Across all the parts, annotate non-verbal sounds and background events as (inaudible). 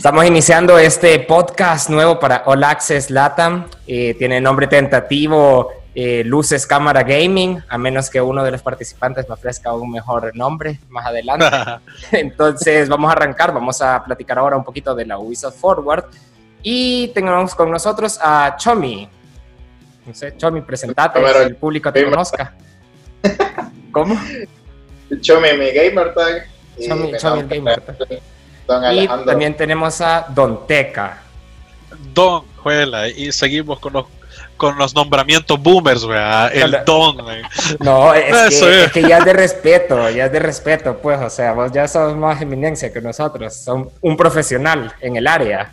Estamos iniciando este podcast nuevo para All Access Latam. Eh, tiene nombre tentativo eh, Luces Cámara Gaming, a menos que uno de los participantes me ofrezca un mejor nombre más adelante. (laughs) Entonces vamos a arrancar, vamos a platicar ahora un poquito de la Ubisoft Forward. Y tenemos con nosotros a Chomi. No sé, Chomi, presentate, que el público te conozca. ¿Cómo? Chomi, mi gamer tag. Chomi, Chomi gamer tag. Y también tenemos a Don Teca. Don Juela, y seguimos con los con los nombramientos boomers, El don, (laughs) No, es (laughs) que, es. que, ya es de respeto, ya es de respeto, pues, o sea, vos ya sos más eminencia que nosotros, son un profesional en el área.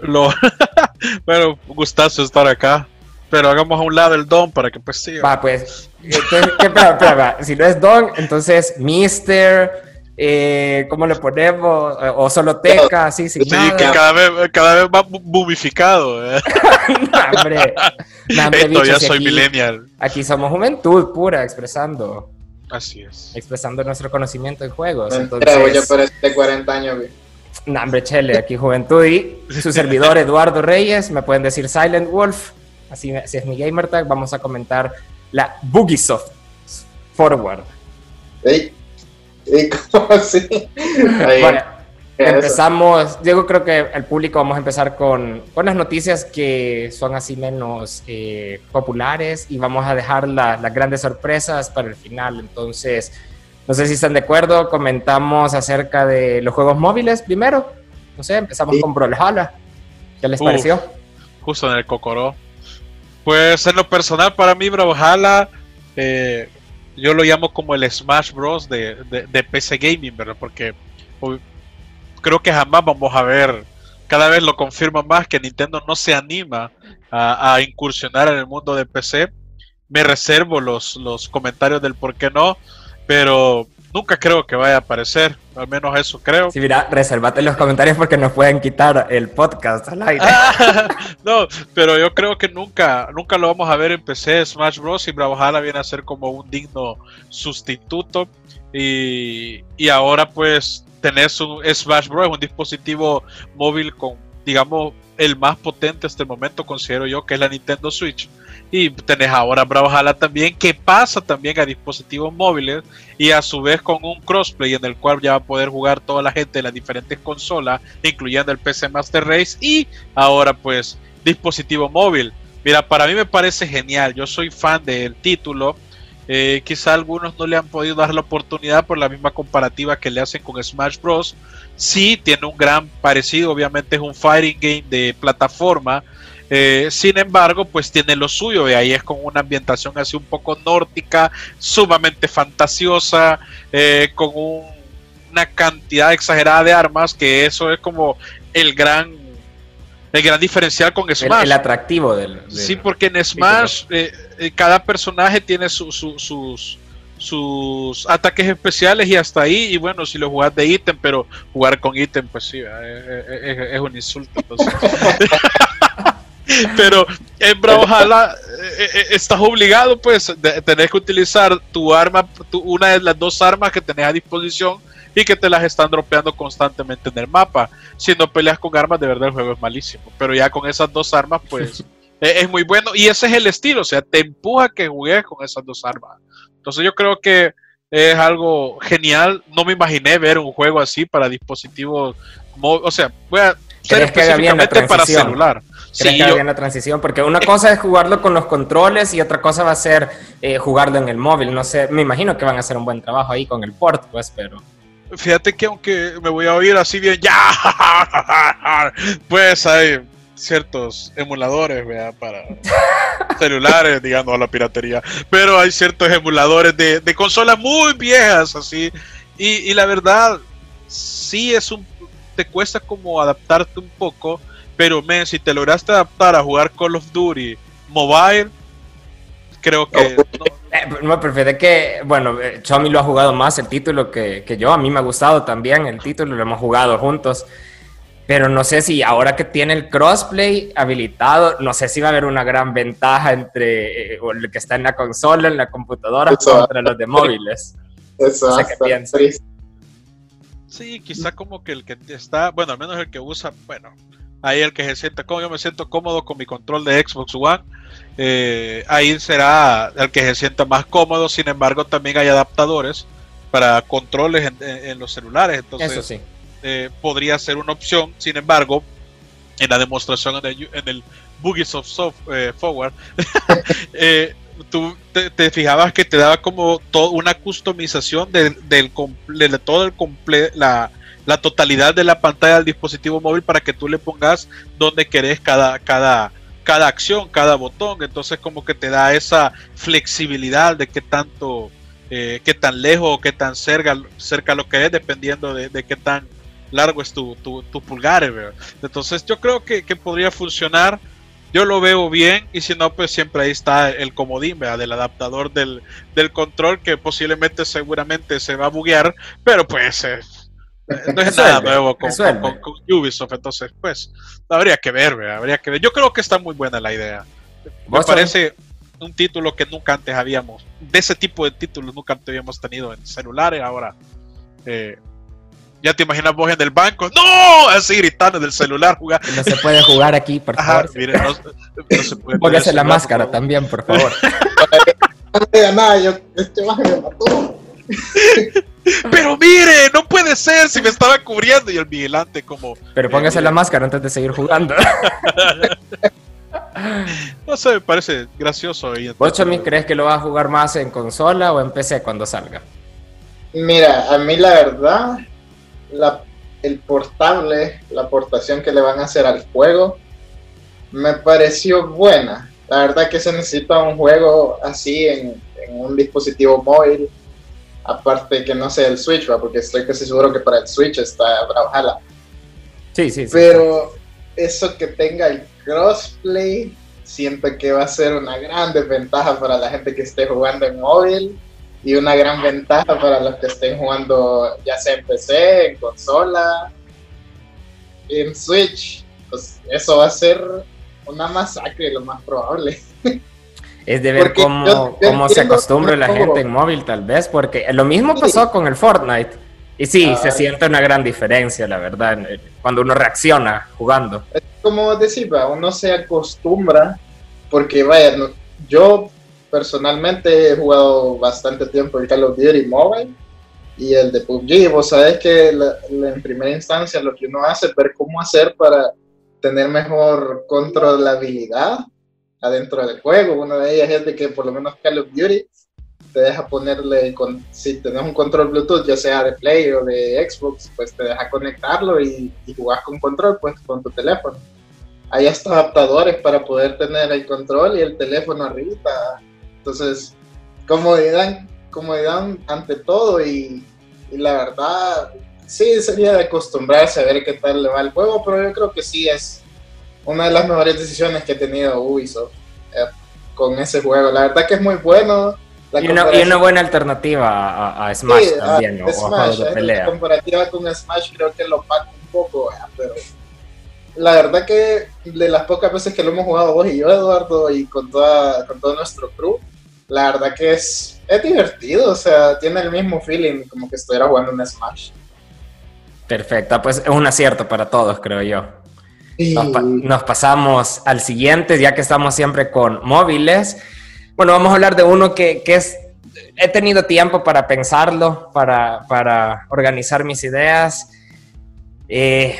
Lo... (laughs) bueno, gustazo estar acá, pero hagamos a un lado el don para que pues siga. Va, pues, entonces, ¿qué, si no es don, entonces Mister, eh, ¿cómo le ponemos? O solo teca, así, sin sí, que cada vez, cada vez más bumificado. ¿eh? (laughs) no, hombre, Esto, ya soy millennial. Aquí somos juventud pura, expresando. Así es. Expresando nuestro conocimiento en juegos. Entonces, yo por este 40 años, güey. No, hombre, chele, aquí juventud y su servidor Eduardo Reyes, me pueden decir Silent Wolf, así, así es mi gamer tag, vamos a comentar la Bugisoft Forward. ¿Y (laughs) cómo así? bueno, empezamos, Diego, creo que el público vamos a empezar con, con las noticias que son así menos eh, populares y vamos a dejar las grandes sorpresas para el final. Entonces, no sé si están de acuerdo, comentamos acerca de los juegos móviles primero. No sé, empezamos con Brawlhalla. ¿Qué les pareció? Justo en el Cocoró. Pues en lo personal, para mí, Brawlhalla eh, yo lo llamo como el Smash Bros. de, de, PC Gaming, ¿verdad? Porque creo que jamás vamos a ver, cada vez lo confirma más, que Nintendo no se anima a, incursionar en el mundo de PC. Me reservo los, los comentarios del por qué no, pero nunca creo que vaya a aparecer, al menos eso creo. Sí, mira, reservate los comentarios porque nos pueden quitar el podcast al aire. (laughs) no, pero yo creo que nunca, nunca lo vamos a ver en PC Smash Bros. y Brawlhalla viene a ser como un digno sustituto. Y, y ahora pues tenés un Smash Bros. un dispositivo móvil con, digamos, el más potente hasta el momento, considero yo, que es la Nintendo Switch. Y tenés ahora Brawlhalla también, que pasa también a dispositivos móviles y a su vez con un crossplay en el cual ya va a poder jugar toda la gente de las diferentes consolas, incluyendo el PC Master Race y ahora pues dispositivo móvil. Mira, para mí me parece genial, yo soy fan del título. Eh, quizá algunos no le han podido dar la oportunidad por la misma comparativa que le hacen con Smash Bros. Sí, tiene un gran parecido, obviamente es un fighting game de plataforma, eh, sin embargo, pues tiene lo suyo, y ahí es con una ambientación así un poco nórdica, sumamente fantasiosa, eh, con una cantidad exagerada de armas, que eso es como el gran el gran diferencial con Smash. El, atractivo del, Sí, porque en Smash eh, cada personaje tiene sus sus ataques especiales y hasta ahí, y bueno, si lo jugás de ítem, pero jugar con ítem, pues sí, es, un insulto. (laughs) Pero en Brawlhalla eh, eh, estás obligado, pues, de, tenés que utilizar tu arma, una de las dos armas que tenés a disposición y que te las están dropeando constantemente en el mapa. Si no peleas con armas, de verdad el juego es malísimo. Pero ya con esas dos armas, pues, (laughs) es, es, muy bueno. Y ese es el estilo, o sea, te empuja que juegues con esas dos armas. Entonces yo creo que es algo genial. No me imaginé ver un juego así para dispositivos móviles. O sea, voy a ser específicamente para celular. ¿Crees que la transición? Porque una cosa es jugarlo con los controles y otra cosa va a ser eh, jugarlo en el móvil. No sé, me imagino que van a hacer un buen trabajo ahí con el port, pues, pero... Fíjate que aunque me voy a oír así bien, ya, (laughs) pues hay ciertos emuladores ¿verdad? para (laughs) celulares, digamos, a la piratería, pero hay ciertos emuladores de, de consolas muy viejas, así, y, y la verdad, sí es un, te cuesta como adaptarte un poco, pero, men, si te lograste adaptar a jugar Call of Duty Mobile, creo que. No, eh, prefiero que, bueno, eh, Chomi lo ha jugado más el título que, que, yo. A mí me ha gustado también el título, lo hemos jugado juntos. Pero no sé si ahora que tiene el crossplay habilitado, no sé si va a haber una gran ventaja entre eh, el que está en la consola, en la computadora, contra los de móviles. Eso, no sé qué Sí, quizá como que el que está, bueno, al menos el que usa, bueno, ahí el que se sienta como yo me siento cómodo con mi control de Xbox One, eh, ahí será el que se sienta más cómodo, sin embargo también hay adaptadores para controles en, los celulares, entonces Eso sí. Eh, podría ser una opción, sin embargo, en la demostración en el, en el Soft, eh, Forward, (laughs) eh, tú te, te, fijabas que te daba como toda una customización del, del, de todo el comple la, totalidad de la pantalla del dispositivo móvil para que tú le pongas donde querés cada, cada, cada acción, cada botón. Entonces como que te da esa flexibilidad de qué tanto, eh, qué tan lejos o qué tan cerca, cerca lo que es, dependiendo de, de qué tan largo es tu, tu, tu pulgar. ¿verdad? Entonces yo creo que, que podría funcionar yo lo veo bien y si no, pues siempre ahí está el comodín ¿verdad? del adaptador del, del, control que posiblemente seguramente se va a buguear, pero pues eh, (laughs) no es nada nuevo con, con, con, con, Ubisoft, entonces pues habría que ver, ¿verdad? habría que ver. Yo creo que está muy buena la idea. Me parece un título que nunca antes habíamos, de ese tipo de títulos nunca antes habíamos tenido en celulares, ahora eh, ya te imaginas vos en el banco, ¡No! Así gritando del celular jugar. No se puede jugar aquí, por Ajá, favor. mire, no, no se puede (laughs) Póngase la máscara por también, por favor. (laughs) no diga nada, yo, este me mató. (laughs) Pero mire, no puede ser si me estaba cubriendo y el vigilante como... Pero póngase eh, la máscara antes de seguir jugando. no sé, me parece gracioso. ¿Vos, Chomi, crees que lo vas a jugar más en consola o en PC cuando salga? Mira, a mí la verdad, la, el portable, la aportación que le van a hacer al juego, me pareció buena. La verdad que se necesita un juego así en, en un dispositivo móvil, aparte que no sea el Switch, ¿va? porque estoy casi seguro que para el Switch está Brawlhalla. Sí, sí, sí. Pero eso que tenga el crossplay, siento que va a ser una gran desventaja para la gente que esté jugando en móvil y una gran ventaja para los que estén jugando ya sea en PC, en consola, en Switch. Pues eso va a ser una masacre, lo más probable. (laughs) Es de ver porque cómo, yo, yo cómo se acostumbra la gente en móvil, tal vez, porque lo mismo pasó con el Fortnite. Y sí, ah, se siente una gran diferencia, la verdad, cuando uno reacciona jugando. Es como decir, uno se acostumbra, porque vaya, yo personalmente he jugado bastante tiempo el Call of Duty Mobile y el de PUBG. Vos sabés que en primera instancia lo que uno hace es ver cómo hacer para tener mejor controlabilidad adentro del juego. Una de ellas es de que por lo menos Call of Duty te deja ponerle, con, si tenés un control Bluetooth, ya sea de Play o de Xbox, pues te deja conectarlo y, y jugar con control pues con tu teléfono. Hay hasta adaptadores para poder tener el control y el teléfono arriba entonces, comodidad, comodidad ante todo y, y, la verdad, sí, sería de acostumbrarse a ver qué tal le va el juego, pero yo creo que sí es una de las mejores decisiones que ha tenido Ubisoft eh, con ese juego. La verdad que es muy bueno. Y una, y, una, buena alternativa a, a Smash sí, también, a, ¿no? Smash, de pelea. La comparativa con Smash creo que lo paga un poco, pero la verdad que de las pocas veces que lo hemos jugado vos y yo, Eduardo, y con, toda, con todo nuestro crew, la verdad que es, es divertido, o sea, tiene el mismo feeling como que estuviera jugando un Smash. Perfecto, pues es un acierto para todos, creo yo. Sí. Nos, pa nos, pasamos al siguiente, ya que estamos siempre con móviles. Bueno, vamos a hablar de uno que, que es, he tenido tiempo para pensarlo, para, para organizar mis ideas. Eh,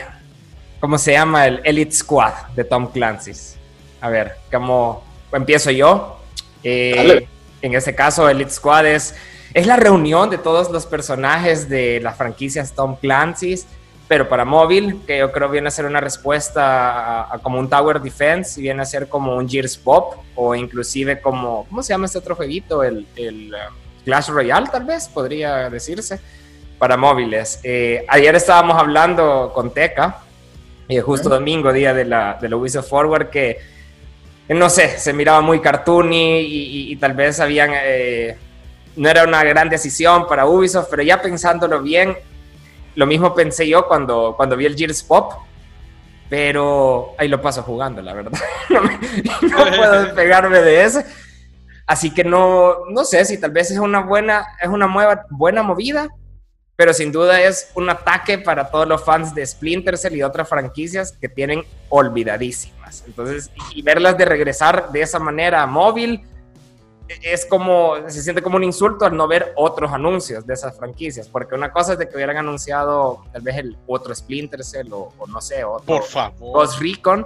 ¿Cómo se llama? El Elite Squad de Tom Clancy's. A ver, ¿cómo empiezo yo? Eh, en este caso, Elite Squad es, es la reunión de todos los personajes de las franquicias Tom Clancy's, pero para móvil, que yo creo viene a ser una respuesta a, a como un Tower Defense, viene a ser como un Gears Pop, o inclusive como, ¿cómo se llama este otro jueguito? El, el uh, Clash Royale, tal vez, podría decirse, para móviles. Eh, ayer estábamos hablando con Teca, y justo domingo, día de la, de la Ubisoft Forward, que no sé, se miraba muy cartoony y, y, y tal vez habían, eh, no era una gran decisión para Ubisoft, pero ya pensándolo bien, lo mismo pensé yo cuando, cuando vi el Gears Pop, pero ahí lo paso jugando, la verdad. (laughs) no, me, no (laughs) puedo despegarme de ese. Así que no, no sé si tal vez es una buena, es una nueva, buena movida, pero sin duda es un ataque para todos los fans de Splinter Cell y otras franquicias que tienen olvidadísimas. Entonces, y verlas de regresar de esa manera a móvil es como, se siente como un insulto al no ver otros anuncios de esas franquicias, porque una cosa es de que hubieran anunciado tal vez el otro Splinter Cell o, no sé, otro Por favor. Ghost Recon,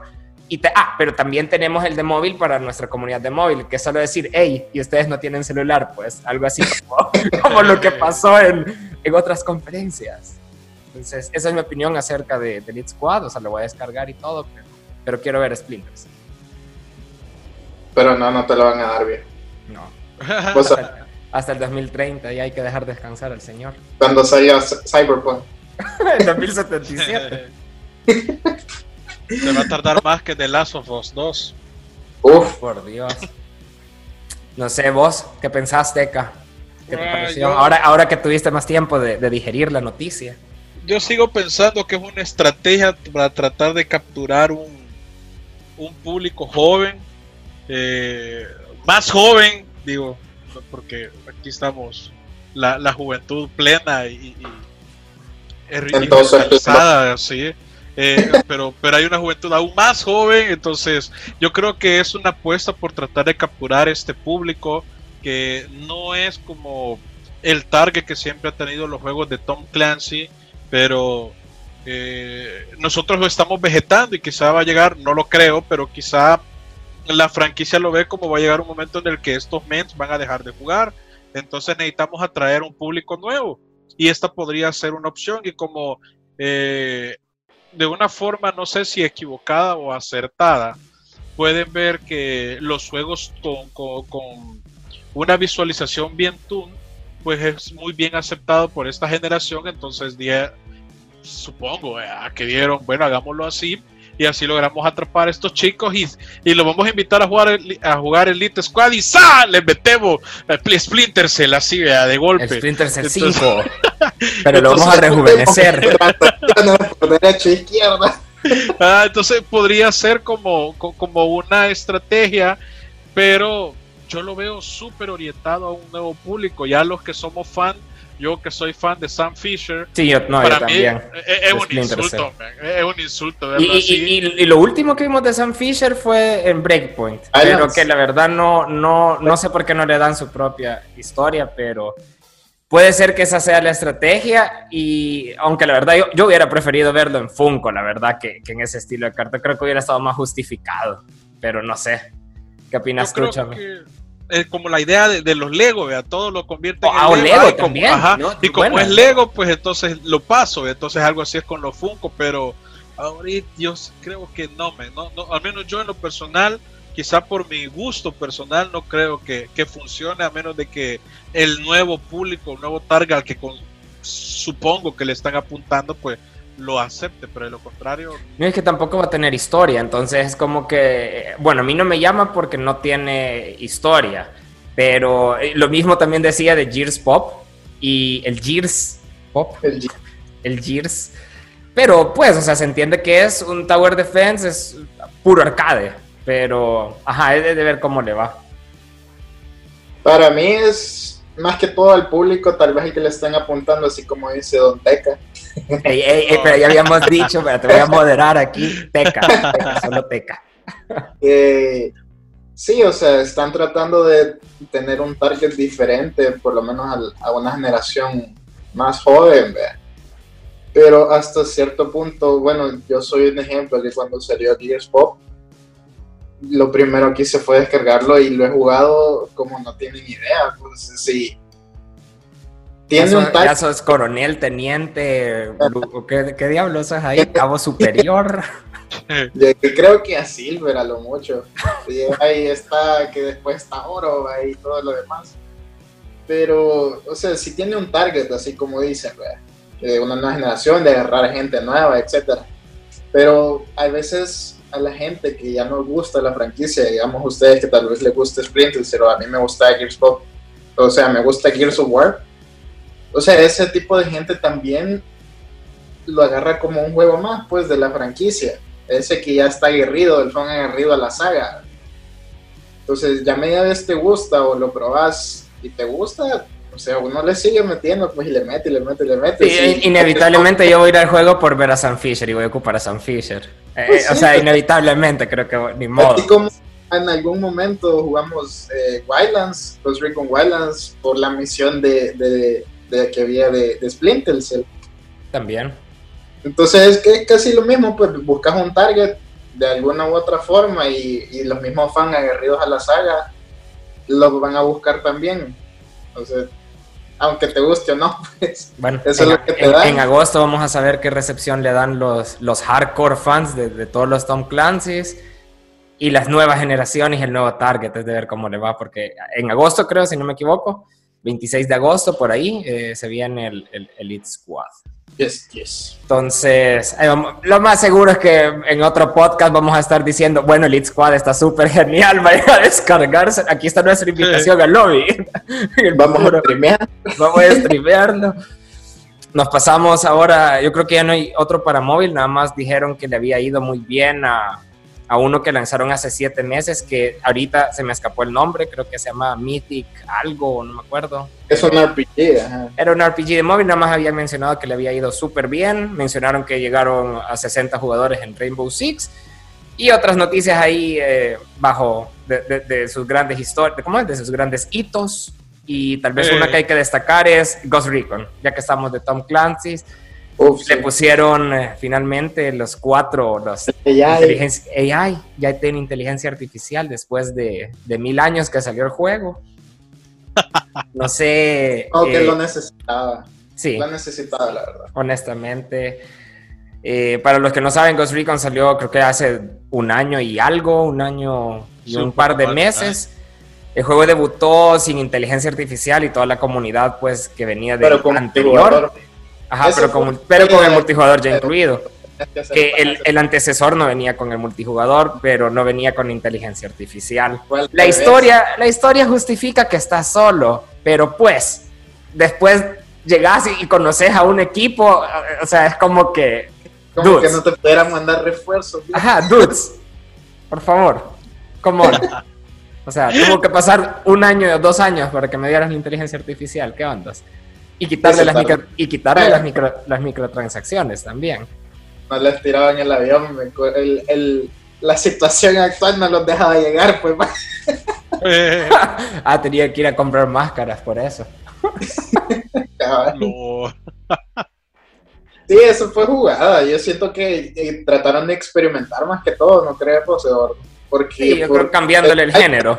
y ah, pero también tenemos el de móvil para nuestra comunidad de móvil, que es solo decir, hey, y ustedes no tienen celular, pues algo así como, (laughs) lo que pasó en, en, otras conferencias. Entonces, esa es mi opinión acerca de, de Elite Squad, o sea, lo voy a descargar y todo, pero, pero quiero ver Splinters. Pero no, no te lo van a dar bien. No. (laughs) Pues, hasta, el 2030 y hay que dejar descansar al señor. Cuando salga Cyberpunk. (laughs) en 2077. Se va a tardar más que The Last of Us 2. Uf. Por Dios. No sé, vos, ¿qué pensaste, Eka? ¿Qué te ah, pareció? ahora, ahora que tuviste más tiempo de, digerir la noticia. Yo sigo pensando que es una estrategia para tratar de capturar un, un público joven, eh, más joven, digo, porque aquí estamos, la, juventud plena y, y, y ¿sí? Eh, (laughs) pero, pero hay una juventud aún más joven, entonces yo creo que es una apuesta por tratar de capturar este público que no es como el target que siempre ha tenido los juegos de Tom Clancy, pero eh, nosotros lo estamos vegetando y quizá va a llegar, no lo creo, pero quizá la franquicia lo ve como va a llegar un momento en el que estos mens van a dejar de jugar, entonces necesitamos atraer un público nuevo y esta podría ser una opción y como eh, de una forma, no sé si equivocada o acertada, pueden ver que los juegos con, una visualización bien tune, pues es muy bien aceptado por esta generación. Entonces, supongo eh, que dieron, bueno, hagámoslo así. Y así logramos atrapar a estos chicos y, y los vamos a invitar a jugar, a jugar Elite Squad y ¡sa! Les metemos Splinter Cell así, de golpe. Splinter Cell 5. (laughs) Pero lo vamos a rejuvenecer. (laughs) derecha izquierda. Ah, entonces podría ser como, como una estrategia, pero yo lo veo súper orientado a un nuevo público. Ya los que somos fan, yo que soy fan de Sam Fisher, sí, para mí es, un insulto, es, un insulto. Y, lo último que vimos de Sam Fisher fue en Breakpoint, pero que la verdad no, no, no sé por qué no le dan su propia historia, pero Puede ser que esa sea la estrategia y aunque la verdad yo, hubiera preferido verlo en Funko, la verdad, que, en ese estilo de carta. Creo que hubiera estado más justificado, pero no sé. ¿Qué opinas tú, es como la idea de, los Lego, vea, todo lo convierte en oh, Lego, también. y como es Lego, pues entonces lo paso, entonces algo así es con los Funko, pero ahorita yo creo que no, me, no, no, al menos yo en lo personal quizá por mi gusto personal no creo que, funcione a menos de que el nuevo público, el nuevo target al que supongo que le están apuntando, pues lo acepte, pero de lo contrario... No es que tampoco va a tener historia, entonces es como que, bueno, a mí no me llama porque no tiene historia, pero eh, lo mismo también decía de Gears Pop y el Gears Pop, el, el Gears, pero pues, o sea, se entiende que es un Tower Defense, es puro arcade, pero, ajá, es de ver cómo le va. Para mí es más que todo al público, tal vez el que le están apuntando, así como dice Don Teca. (laughs) Ey, ey, pero ya habíamos dicho, pero te voy a moderar aquí, Teca, teca solo Teca. (laughs) Eh, sí, o sea, están tratando de tener un target diferente, por lo menos a, una generación más joven, Pero hasta cierto punto, bueno, yo soy un ejemplo de cuando salió Gears Pop, lo primero que hice fue descargarlo y lo he jugado como no tienen idea. Pues sí. Tiene un tal... es coronel, teniente, ¿qué, qué diablos es ahí? Cabo superior. (laughs) creo que a Silver a lo mucho. ahí está, que después está oro y todo lo demás. Pero, o sea, si tiene un target, así como dicen, de una nueva generación, de agarrar gente nueva, etcétera. Pero hay veces a la gente que ya no gusta la franquicia, digamos ustedes que tal vez les guste Splinter, pero a mí me gusta Gears Pop, o sea, me gusta Gears of War. O sea, ese tipo de gente también lo agarra como un juego más, pues, de la franquicia. Ese que ya está aguerrido, el fan aguerrido a la saga. Entonces, ya media vez te gusta o lo probas y te gusta, o sea, uno le sigue metiendo, pues y le mete, y le mete, y le mete. Sí, Inevitablemente yo voy a ir al juego por ver a Sam Fisher y voy a ocupar a Sam Fisher. Eh, pues o sea, inevitablemente creo que ni modo. Así como en algún momento jugamos eh, Wildlands, Ghost Recon Wildlands, por la misión de, de, de que había de, de Splinter Cell. También. Entonces es que casi lo mismo, pues buscas un target de alguna u otra forma y, y los mismos fans aguerridos a la saga lo van a buscar también. Entonces, aunque te guste o no, (laughs) pues bueno, eso en, es lo que te en, en, agosto vamos a saber qué recepción le dan los, los hardcore fans de, de todos los Tom Clancy's y las nuevas generaciones y el nuevo target, es de ver cómo le va, porque en agosto creo, si no me equivoco, 26 de agosto por ahí, eh, se viene el, el Elite Squad. Yes, yes. Entonces, eh, lo más seguro es que en otro podcast vamos a estar diciendo, bueno, Elite Squad está súper genial, (laughs) vayan a descargarse. Aquí está nuestra invitación al lobby. (laughs) vamos a streamear. Vamos a (laughs) streamearlo. Nos pasamos ahora, yo creo que ya no hay otro para móvil, nada más dijeron que le había ido muy bien a, a uno que lanzaron hace siete meses, que ahorita se me escapó el nombre, creo que se llama Mythic algo, no me acuerdo. Es un RPG, ajá. Era un RPG de móvil, nada más habían mencionado que le había ido súper bien, mencionaron que llegaron a 60 jugadores en Rainbow Six, y otras noticias ahí eh, bajo de, de, de, sus grandes historias, ¿cómo es? De sus grandes hitos, y tal vez eh. una que hay que destacar es Ghost Recon, ya que estamos de Tom Clancy's, Uf, le sí. pusieron eh, finalmente los cuatro, los AI. AI, ya tiene inteligencia artificial después de, de, mil años que salió el juego. (laughs) No sé. Aunque eh, lo necesitaba. Sí. Lo necesitaba, la verdad. Honestamente. Eh, para los que no saben, Ghost Recon salió creo que hace un año y algo, un año y un par de meses. El juego debutó sin inteligencia artificial y toda la comunidad pues que venía de anterior. Ajá, pero con, pero con, el multijugador ya incluido. Que el, el, antecesor no venía con el multijugador, pero no venía con inteligencia artificial. La historia, la historia justifica que estás solo, pero pues, después llegas y conoces a un equipo, o sea, es como que. Como dudes. que no te pudieran mandar refuerzos. Ajá, dudes. Por favor. Come on. (laughs) O sea, tuvo que pasar un año o dos años para que me dieras la inteligencia artificial. ¿Qué ondas? Y quitarle, las, micro, y quitarle las, micro, las microtransacciones también. No les tiraban el avión, el, el, la situación actual no los dejaba llegar, pues. (laughs) ah, tenía que ir a comprar máscaras por eso. (laughs) no. (laughs) Sí, eso fue jugada. Yo siento que eh, trataron de experimentar más que todo, no creo, poseedor. Porque sí, yo por, creo cambiándole el género.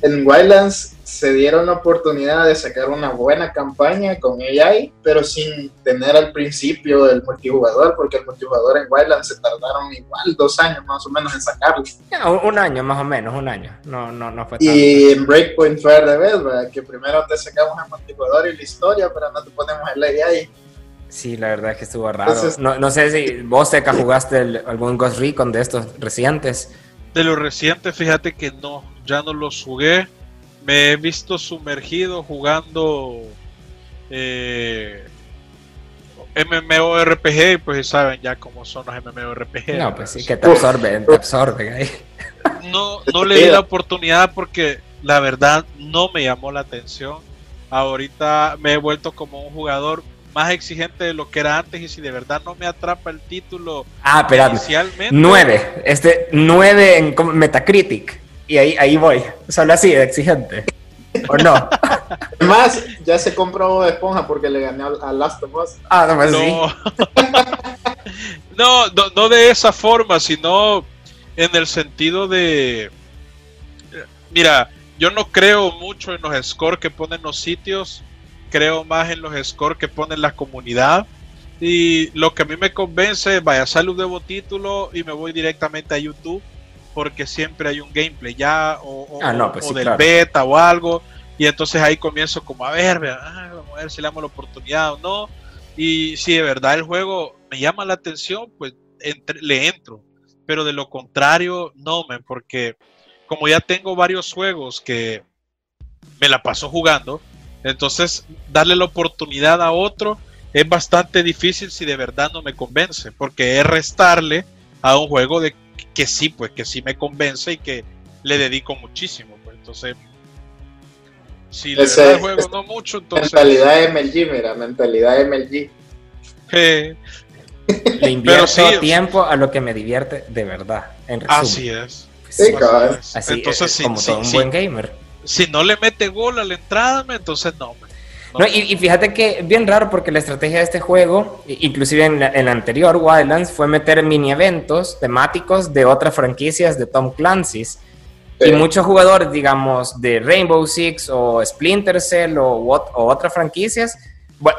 En Wildlands se dieron la oportunidad de sacar una buena campaña con AI, pero sin tener al principio el multijugador, porque el multijugador en Wildlands se tardaron igual dos años más o menos en sacarlo. Un, año más o menos, un año. No, no, no fue tanto. Y en Breakpoint fue de vez, ¿verdad? que primero te sacamos el multijugador y la historia, pero no te ponemos el AI. Sí, la verdad es que estuvo raro. Entonces, no, no, sé si vos, Teca, jugaste el, algún Ghost Recon de estos recientes. De los recientes, fíjate que no, ya no los jugué. Me he visto sumergido jugando eh, MMORPG, pues saben ya cómo son los MMORPG. No, pues sí, que te absorben, te absorben ahí. No, no le di la (laughs) oportunidad porque la verdad no me llamó la atención. Ahorita me he vuelto como un jugador más exigente de lo que era antes y si de verdad no me atrapa el título ah, inicialmente. 9, este 9 en Metacritic y ahí, ahí voy, solo así de exigente. ¿O no? (laughs) Más, ya se compró Esponja porque le gané a Last of Us. Ah, no, pues no. Sí. (laughs) no, no, no de esa forma, sino en el sentido de... Mira, yo no creo mucho en los scores que ponen los sitios, creo más en los scores que pone la comunidad. Y lo que a mí me convence, vaya, salud nuevo título y me voy directamente a YouTube porque siempre hay un gameplay ya o, ah, no, pues o sí, del claro. beta o algo. Y entonces ahí comienzo como a ver, ah, vamos a ver si le damos la oportunidad o no. Y si de verdad el juego me llama la atención, pues entre, le entro. Pero de lo contrario, no, man, porque como ya tengo varios juegos que me la paso jugando, entonces darle la oportunidad a otro es bastante difícil si de verdad no me convence, porque es restarle a un juego de que sí, pues que sí me convence y que le dedico muchísimo. Pues entonces, Si le da el juego no mucho, entonces. Mentalidad MLG, mira, mentalidad MLG. (laughs) Le invierto tiempo a lo que me divierte de verdad. En Así es. Sí, Así entonces, es, como todo un buen gamer. Si no le mete gol a la entrada, entonces no. No, y, fíjate que bien raro porque la estrategia de este juego, inclusive en, el anterior Wildlands, fue meter mini eventos temáticos de otras franquicias de Tom Clancy's. Y muchos jugadores, digamos, de Rainbow Six o Splinter Cell o, o otras franquicias,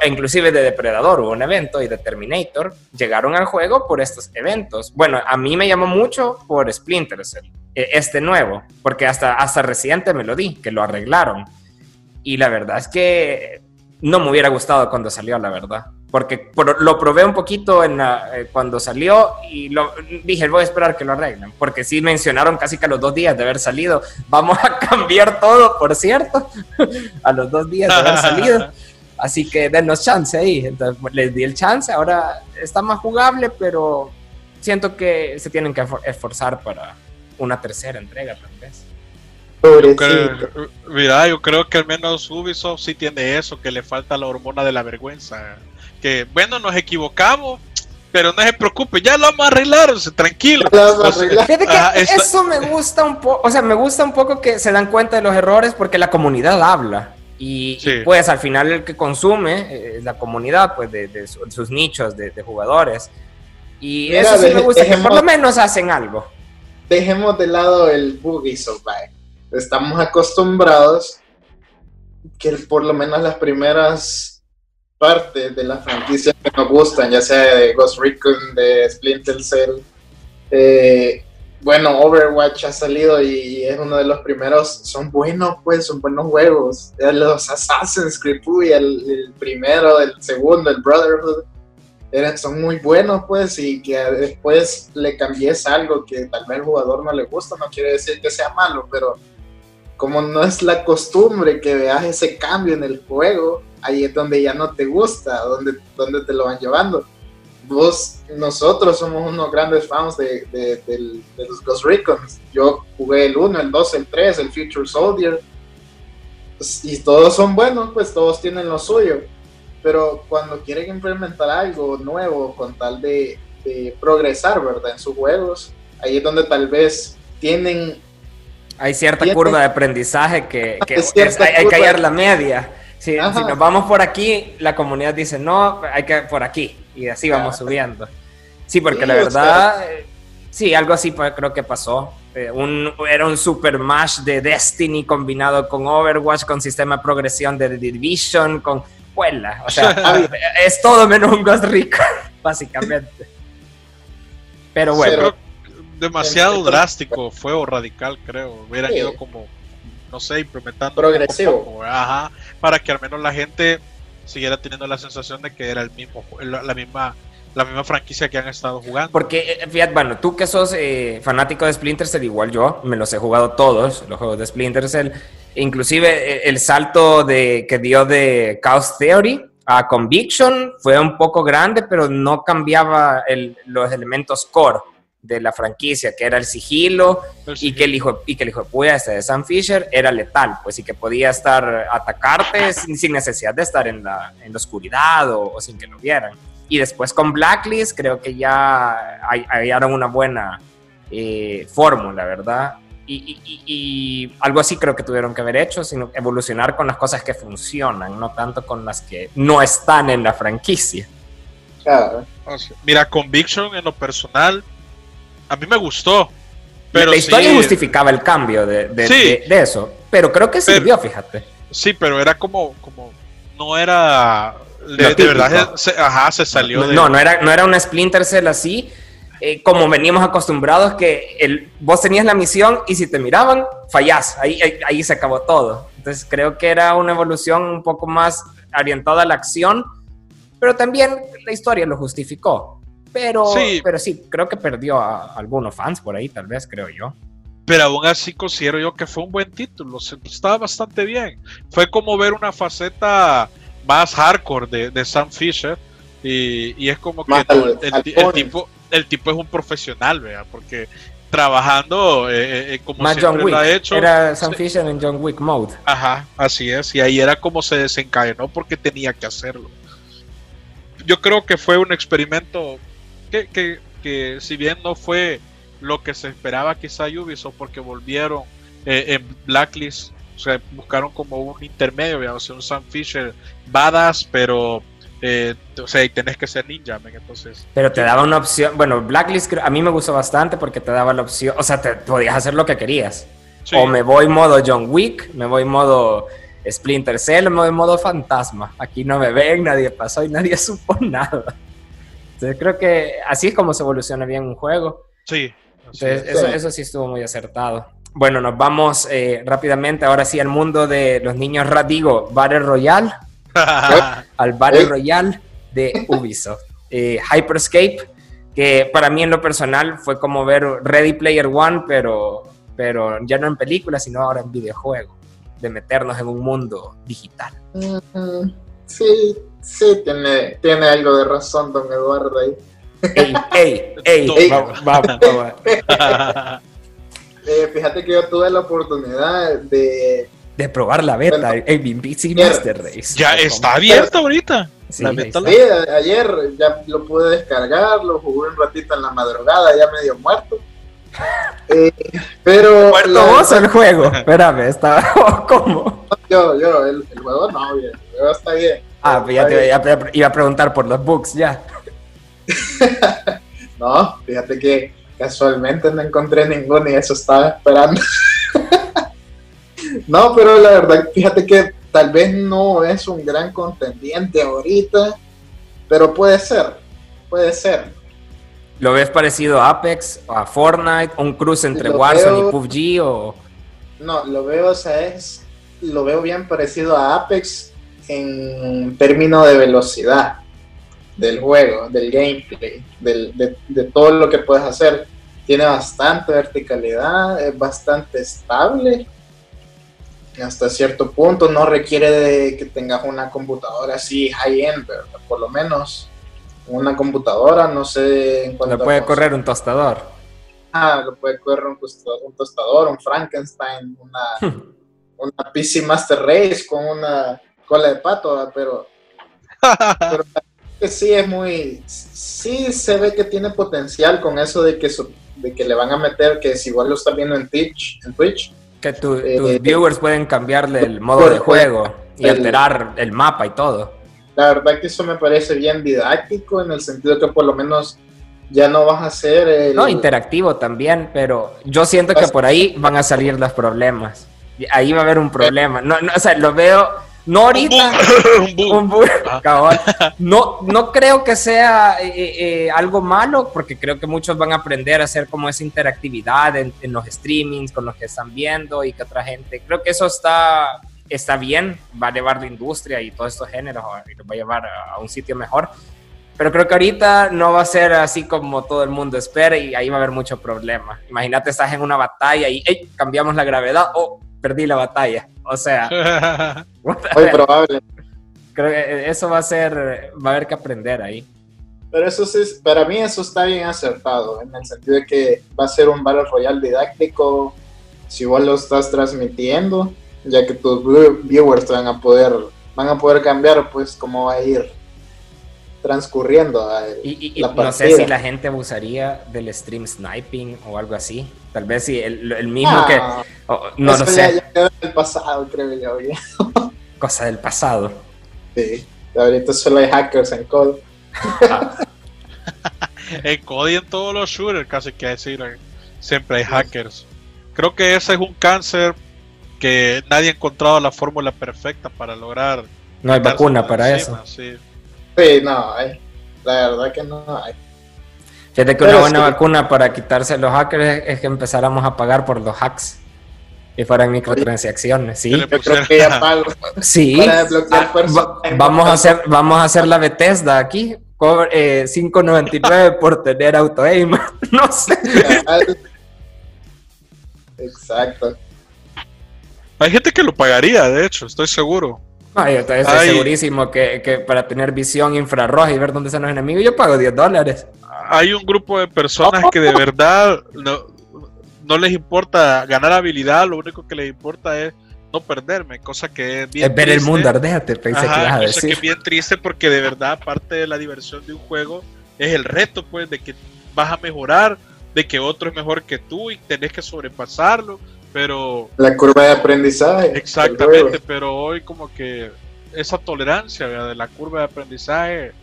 inclusive de Depredador hubo un evento y de Terminator, llegaron al juego por estos eventos. Bueno, a mí me llamó mucho por Splinter Cell, e, este nuevo, porque hasta, hasta reciente me lo di, que lo arreglaron. Y la verdad es que no me hubiera gustado cuando salió, la verdad. Porque lo probé un poquito en eh, cuando salió y lo, dije, voy a esperar que lo arreglen. Porque sí mencionaron casi que a los dos días de haber salido, (laughs) vamos a cambiar todo, por cierto, (laughs) a los dos días de haber salido. (laughs) Así que denos chance ahí. Entonces pues, les di el chance, ahora está más jugable, pero siento que se tienen que esforzar para una tercera entrega, tal vez. Yo creo, mira, yo creo que al menos Ubisoft sí tiene eso, que le falta la hormona de la vergüenza. Que bueno, nos equivocamos, pero no se preocupe, ya lo vamos a arreglar, tranquilo. eso me gusta un poco, o sea, me gusta un poco que se dan cuenta de los errores porque la comunidad habla. Y, pues al final el que consume eh, es la comunidad, pues de, sus nichos de, jugadores. Y eso sí me gusta, que por lo menos hacen algo. Dejemos de lado el boogie survive estamos acostumbrados que por lo menos las primeras partes de la franquicia que nos gustan, ya sea de Ghost Recon, de Splinter Cell, eh, bueno, Overwatch ha salido y es uno de los primeros, son buenos pues, son buenos juegos. Los Assassin's Creed, el, primero, el segundo, el Brotherhood, eran, son muy buenos pues y que después le cambies algo que tal vez al jugador no le gusta, no quiere decir que sea malo, pero como no es la costumbre que veas ese cambio en el juego, ahí es donde ya no te gusta, donde, donde te lo van llevando. Vos, nosotros somos unos grandes fans de, de, los Ghost Recon. Yo jugué el 1, el 2, el 3, el Future Soldier. Pues, y todos son buenos, pues todos tienen lo suyo. Pero cuando quieren implementar algo nuevo con tal de, de progresar, ¿verdad? En sus juegos, ahí es donde tal vez tienen hay cierta curva de aprendizaje que, (laughs) hay, que hallar la media. Si, nos vamos por aquí, la comunidad dice, no, hay que por aquí. Y así vamos subiendo. Sí, porque la verdad, eh, sí, algo así creo que pasó. Eh, un, era un super mash de Destiny combinado con Overwatch, con sistema de progresión de Division, con... Puela, o sea, (laughs) es todo menos un Ghost Recon, (laughs) básicamente. Pero bueno demasiado drástico, fue o radical, creo. Hubieran ido como, no sé, implementando. Progresivo. ajá, para que al menos la gente siguiera teniendo la sensación de que era el mismo, la misma la misma franquicia que han estado jugando. Porque, eh, fíjate, bueno, tú que sos eh, fanático de Splinter Cell, igual yo, me los he jugado todos, los juegos de Splinter Cell, inclusive eh, el salto de, que dio de Chaos Theory a Conviction fue un poco grande, pero no cambiaba los elementos core de la franquicia, que era el sigilo, y que el hijo y que el hijo de puya este de Sam Fisher era letal, pues y que podía estar atacarte sin, necesidad de estar en la, en la oscuridad o, sin que lo vieran. Y después con Blacklist creo que ya hallaron una buena eh, fórmula, ¿verdad? Y, y, algo así creo que tuvieron que haber hecho, sino evolucionar con las cosas que funcionan, no tanto con las que no están en la franquicia. Claro. Mira, Conviction en lo personal, a mí me gustó. Pero la historia justificaba el cambio de, de, eso, pero creo que sirvió, fíjate. Sí, pero era como, como no era de, verdad, se, ajá, se salió. No, no era, no era una Splinter Cell así, eh, como veníamos acostumbrados, que el, vos tenías la misión y si te miraban, fallás, ahí, ahí, ahí, se acabó todo. Entonces creo que era una evolución un poco más orientada a la acción, pero también la historia lo justificó. Pero sí. pero sí, creo que perdió a algunos fans por ahí, tal vez, creo yo. Pero aún así considero yo que fue un buen título, estaba bastante bien. Fue como ver una faceta más hardcore de, de Sam Fisher y, es como que el, tipo, el tipo es un profesional, vea, porque trabajando eh, eh, como Más siempre John lo ha hecho. Era Sam. Fisher en John Wick Mode. Ajá, así es. Y ahí era como se desencadenó porque tenía que hacerlo. Yo creo que fue un experimento que, que, que si bien no fue lo que se esperaba quizá Ubisoft porque volvieron eh, en Blacklist, o sea, buscaron como un intermedio, digamos, un Sam Fisher badass, pero eh, o sea, y tenés que ser ninja, men, entonces. Pero te daba una opción. Bueno, Blacklist a mí me gustó bastante porque te daba la opción. O sea, te podías hacer lo que querías. sí. O me voy modo John Wick, me voy modo Splinter Cell, me voy modo fantasma. Aquí no me ven, nadie pasó y nadie (laughs) supo nada. Entonces creo que así es como se evoluciona bien un juego. Sí. Entonces es. eso, Sí. eso sí estuvo muy acertado. Bueno, nos vamos eh, rápidamente ahora sí al mundo de los niños, ra- digo, Battle Royale, (laughs) al Battle. Royale de Ubisoft. Eh, Hyperscape, que para mí en lo personal fue como ver Ready Player One, pero, pero ya no en película, sino ahora en videojuego, de meternos en un mundo digital. Mm, Sí, sí, tiene, tiene algo de razón, don Eduardo ahí. ¡Ey, ey, ey! Ey. Vamos, vamos, vamos. (laughs) Eh, fíjate que yo tuve la oportunidad de. De probar la beta, Bueno. en PC Mierda. Master Race. ya está abierta ahorita. Sí, la beta. Sí, ayer ya lo pude descargar, lo jugué un ratito en la madrugada, ya medio muerto. (laughs) Eh, pero. ¿Muerto la vos el juego? Espérame, estaba... (laughs) ¿Cómo? Yo, yo, el, el juego no, bien, el juego está bien. Ah, pues ya te iba a preguntar por los bugs, ya. (laughs) No, fíjate que casualmente no encontré ninguno y eso estaba esperando. (laughs) no, pero la verdad, fíjate que tal vez no es un gran contendiente ahorita, pero puede ser, puede ser. ¿Lo ves parecido a Apex, o a Fortnite, un cruce entre Lo Warzone veo- y PUBG o... No, lo veo, o sea, es, lo veo bien parecido a Apex en términos de velocidad del juego, del gameplay, del- de, de todo lo que puedes hacer. Tiene bastante verticalidad, es bastante estable. Hasta cierto punto no requiere de que tengas una computadora así high-end, ¿verdad? Por lo menos una computadora, no sé en cuanto Lo puede correr un tostador. Ah, lo puede correr un tostador, un, tostador, un Frankenstein, una, (laughs) una PC Master Race con una cola de pato, ¿verdad? pero que sí es muy, sí se ve que tiene potencial con eso de que, su- de que le van a meter, que si igual lo estás viendo en Twitch, en Twitch, Que tu- Eh, tus viewers pueden cambiarle el modo puede- de juego y alterar el mapa y todo. la verdad que eso me parece bien didáctico en el sentido que por lo menos ya no vas a hacer el... No, interactivo también, pero yo siento que por ahí van a salir los problemas. Ahí va a haber un problema. No, no, o sea, lo veo, no ahorita, (laughs) Un bug, Ah. (laughs) No, no creo que sea eh, eh, algo malo, porque creo que muchos van a aprender a hacer como esa interactividad en, en los streamings, con los que están viendo y que otra gente. Creo que eso está, está bien, va a llevar la industria y todos estos géneros y los va a llevar a, a un sitio mejor. Pero creo que ahorita no va a ser así como todo el mundo espera y ahí va a haber mucho problema. Imagínate, estás en una batalla y cambiamos la gravedad o perdí la batalla. O sea, (laughs) Muy (laughs) probable. Creo que eso va a ser, va a haber que aprender ahí. Pero eso sí, para mí eso está bien acertado, en el sentido de que va a ser un Battle Royale didáctico, si vos lo estás transmitiendo, ya que tus view- viewers van a poder, van a poder cambiar pues cómo va a ir transcurriendo. a- Y, La no sé si la gente abusaría del stream sniping o algo así. Tal vez si el, el mismo Ah, que... no lo sé, ya quedó en el pasado, creo yo. ya. (laughs) cosa del pasado. Sí. Ahorita solo hay hackers en. Ah, (laughs) En COD y en todos los shooters, casi que decir, eh, siempre hay hackers. Creo que ese es un cáncer que nadie ha encontrado la fórmula perfecta para lograr. no hay vacuna para encima, eso. sí. Sí, no hay. La verdad que no hay. Fíjate que Pero una buena sí. vacuna para quitarse los hackers es, que empezáramos a pagar por los hacks. Y fueran microtransacciones, ¿sí? Yo creo que ya (laughs) pago. Sí. Para desbloquear Ah, personas. va- vamos, a hacer, vamos a hacer la Bethesda aquí. Cobre, eh, 5.99 por tener auto-aim. (laughs) no sé. Exacto. Hay gente que lo pagaría, de hecho, estoy seguro. Ay, yo estoy segurísimo que, que para tener visión infrarroja y ver dónde están los enemigos, yo pago 10 dólares. Hay un grupo de personas que de verdad no, no les importa ganar habilidad, lo único que les importa es no perderme, cosa que es bien. Es ver el mundo ardéate, pensé que ibas a decir. que es bien triste porque de verdad parte de la diversión de un juego es el reto, pues, de que vas a mejorar, de que otro es mejor que tú y tenés que sobrepasarlo, pero... La curva de aprendizaje. Exactamente, pero hoy como que esa tolerancia de la curva de aprendizaje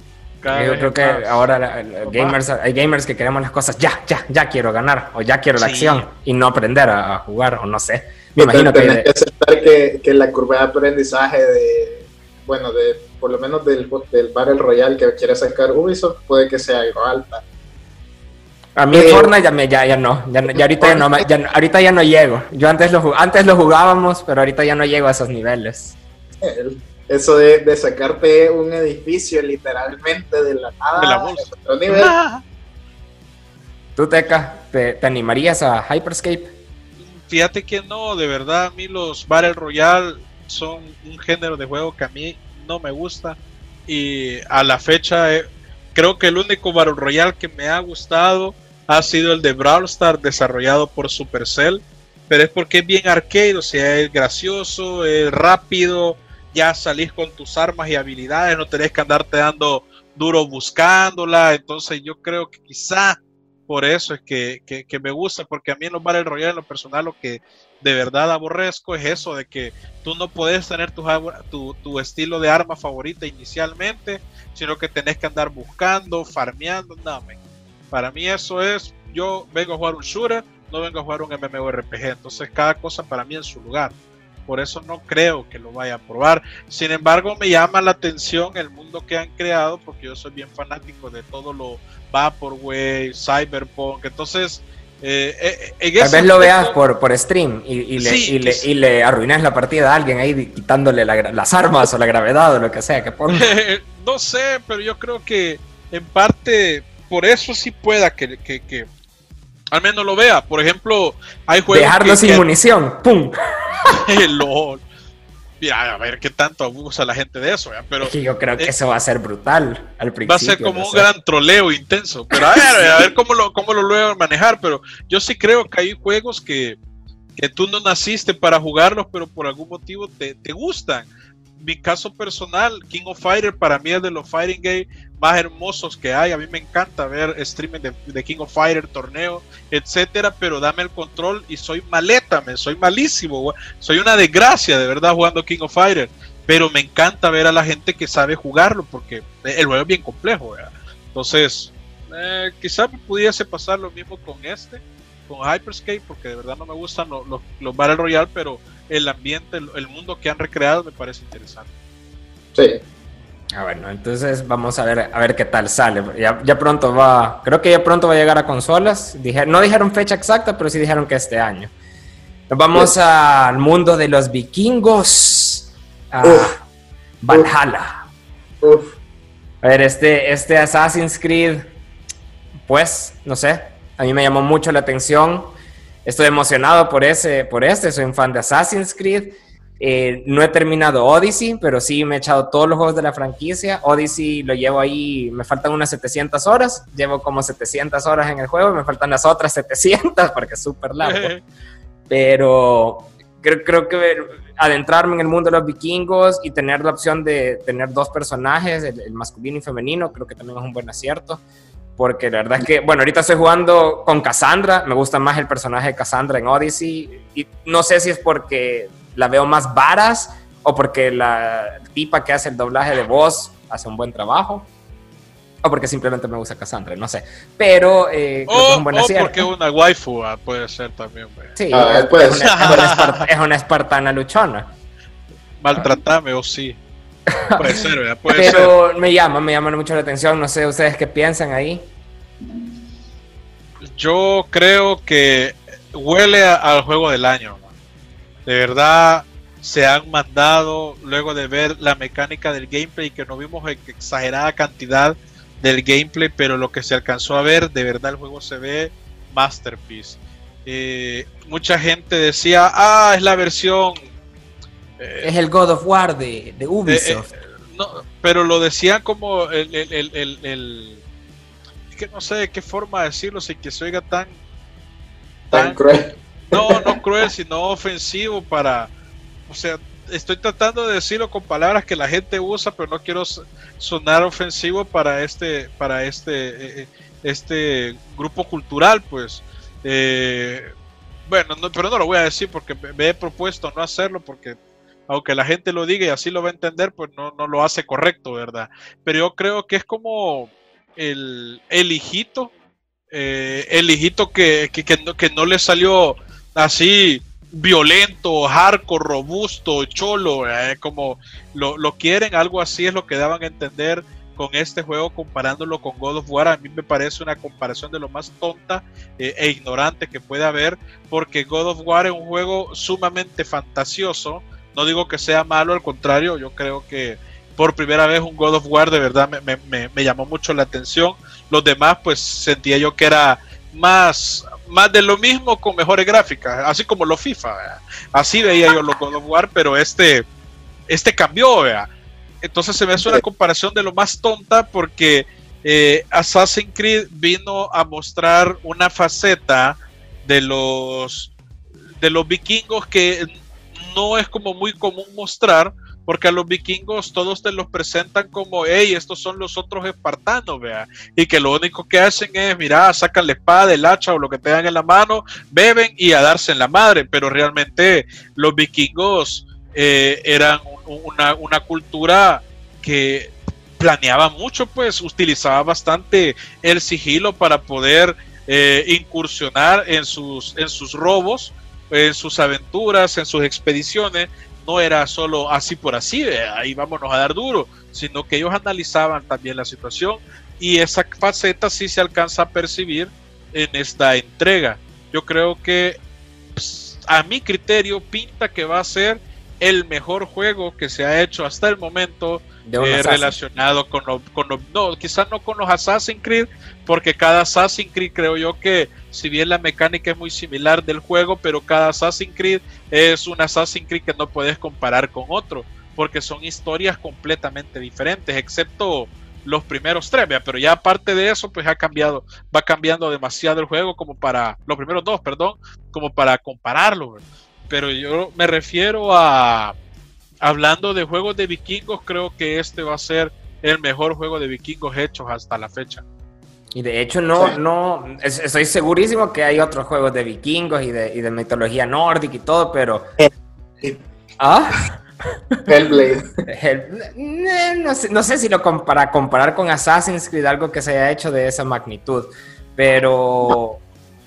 yo creo que ahora gamers, hay gamers que queremos las cosas ya, ya, ya quiero ganar o ya quiero la acción y no aprender a, jugar o no sé. Me imagino que... que aceptar que, que, la curva de aprendizaje de, bueno, de por lo menos del, del Battle Royale que quiere sacar Ubisoft puede que sea algo alta. A mí eh, Fortnite ya, me, ya, ya no, ya, ahorita, ya no ahorita ya no llego. Yo antes lo, antes lo jugábamos, pero ahorita ya no llego a esos niveles. Eso de, sacarte un edificio literalmente de la nada. De la bolsa. (laughs) ¿Tú, Teca, te, animarías a Hyperscape? Fíjate que no, de verdad, a mí los Battle Royale son un género de juego que a mí no me gusta. Y a la fecha, eh, creo que el único Battle Royale que me ha gustado ha sido el de Brawl Stars desarrollado por Supercell. Pero es porque es bien arcade, o sea, es gracioso, es rápido, ya salís con tus armas y habilidades, no tenés que andarte dando duro buscándola. Entonces yo creo que quizá por eso es que, me gusta, porque a mí en los Battle Royale, en lo personal, lo que de verdad aborrezco es eso de que tú no puedes tener tu, tu, estilo de arma favorita inicialmente, sino que tenés que andar buscando, farmeando. No, para mí eso es, yo vengo a jugar un shooter, no vengo a jugar un MMORPG, entonces cada cosa para mí en su lugar por eso no creo que lo vaya a probar. Sin embargo, me llama la atención el mundo que han creado, porque yo soy bien fanático de todo lo Vaporwave, Cyberpunk, entonces... Eh, eh Tal vez lo veas por, por stream y, le, y, le, arruinas la partida a alguien ahí quitándole las armas o la gravedad o lo que sea que ponga. (laughs) no sé, pero yo creo que en parte por eso sí pueda que, que, al menos lo vea. Por ejemplo, hay juegos. Dejarlo sin munición, ¡pum! (laughs) LOL. Mira, a ver qué tanto abusa la gente de eso, pero yo creo que eh, eso va a ser brutal al principio. Va a ser como un gran troleo intenso, pero a ver, a ver cómo lo, cómo lo luego manejar, pero yo sí creo que hay juegos que, que tú no naciste para jugarlos, pero por algún motivo te, te gustan mi caso personal, King of Fighter para mí es de los fighting games más hermosos que hay. A mí me encanta ver streaming de, King of Fighter, torneo, etcétera, pero dame el control y soy maleta, me soy malísimo, soy una desgracia de verdad jugando King of Fighter. Pero me encanta ver a la gente que sabe jugarlo porque el juego es bien complejo. Entonces, eh, quizá me pudiese pasar lo mismo con este, con Hyperscape, porque de verdad no me gustan los, los Battle Royale, pero el ambiente, el, mundo que han recreado me parece interesante. Sí. Ah, bueno, entonces vamos a ver a ver qué tal sale. Ya, ya pronto va, creo que ya pronto va a llegar a consolas. Dije, no dijeron fecha exacta, pero sí dijeron que este año. vamos al mundo de los vikingos. A Valhalla. A ver, este, este Assassin's Creed, pues, no sé, a mí me llamó mucho la atención estoy emocionado por, ese, por este, soy un fan de Assassin's Creed. Eh, no he terminado Odyssey, pero sí me he echado todos los juegos de la franquicia. Odyssey lo llevo ahí, me faltan unas 700 horas, llevo como 700 horas en el juego, me faltan las otras 700 (laughs) porque es súper largo. (laughs) pero creo, creo, que adentrarme en el mundo de los vikingos y tener la opción de tener dos personajes, el masculino y femenino, creo que también es un buen acierto porque la verdad es que, bueno, ahorita estoy jugando con Cassandra, me gusta más el personaje de Cassandra en Odyssey, y no sé si es porque la veo más varas o porque la tipa que hace el doblaje de voz hace un buen trabajo, o porque simplemente me gusta Cassandra, no sé, pero eh, creo es un buen o porque una waifu ah, puede ser también. Sí, ah, es, una, es, una, espartana luchona. Maltratame o sí. (laughs) Puede ser, Pero me llama, me llama mucho la atención. No sé ustedes qué piensan ahí. Yo creo que huele al juego del año. De verdad, se han mandado luego de ver la mecánica del gameplay, que no vimos exagerada cantidad del gameplay, pero lo que se alcanzó a ver, de verdad el juego se ve masterpiece. Eh, mucha gente decía, ah, es la versión es el God of War de, de Ubisoft. Eh, eh, pero lo decían como el, el, el, Es que no sé de qué forma decirlo sin que se oiga tan tan, cruel. No, no (laughs) cruel, sino ofensivo para, o sea, estoy tratando de decirlo con palabras que la gente usa, pero no quiero sonar ofensivo para este, para este, eh, eh, este grupo cultural, pues. Eh, bueno, pero no lo voy a decir porque me he propuesto no hacerlo porque aunque la gente lo diga y así lo va a entender, pues no, no lo hace correcto, ¿verdad? Pero yo creo que es como el, el hijito, el hijito que, que, que, no, que no le salió así violento, hardcore, robusto, cholo, eh, como lo, quieren, algo así es lo que daban a entender con este juego comparándolo con God of War. A mí me parece una comparación de lo más tonta eh, e ignorante que puede haber, porque God of War es un juego sumamente fantasioso. No digo que sea malo, al contrario, yo creo que por primera vez un God of War de verdad me, me llamó mucho la atención. Los demás, pues sentía yo que era más, más de lo mismo con mejores gráficas, así como los FIFA. Así veía yo los God of War, pero este, este cambió. Entonces se me hace una comparación de lo más tonta porque eh, Assassin's Creed vino a mostrar una faceta de los, de los vikingos que no es como muy común mostrar porque a los vikingos todos te los presentan como, hey, estos son los otros espartanos, vea, y que lo único que hacen es, mira, sacan la espada, el hacha o lo que tengan en la mano, beben y a darse en la madre, pero realmente los vikingos eh, eran una, una cultura que planeaba mucho, pues utilizaba bastante el sigilo para poder eh, incursionar en sus, en sus robos, en sus aventuras, en sus expediciones, no era solo así por así, ahí vámonos a dar duro, sino que ellos analizaban también la situación y esa faceta sí se alcanza a percibir en esta entrega. Yo creo que pues, a mi criterio pinta que va a ser el mejor juego que se ha hecho hasta el momento eh, relacionado con, con no, quizás no con los Assassin's Creed, porque cada Assassin's Creed creo yo que si bien la mecánica es muy similar del juego, pero cada Assassin's Creed es un Assassin's Creed que no puedes comparar con otro, porque son historias completamente diferentes, excepto los primeros tres, pero ya aparte de eso, pues ha cambiado, va cambiando demasiado el juego como para, los primeros dos, perdón, como para compararlo, pero yo me refiero a, hablando de juegos de vikingos, creo que este va a ser el mejor juego de vikingos hechos hasta la fecha. Y de hecho, no, no, estoy segurísimo que hay otros juegos de vikingos y de, y de mitología nórdica y todo, pero. ¿Ah? (laughs) Hellblade. no, sé, no sé si lo para comparar con Assassin's Creed, algo que se haya hecho de esa magnitud, pero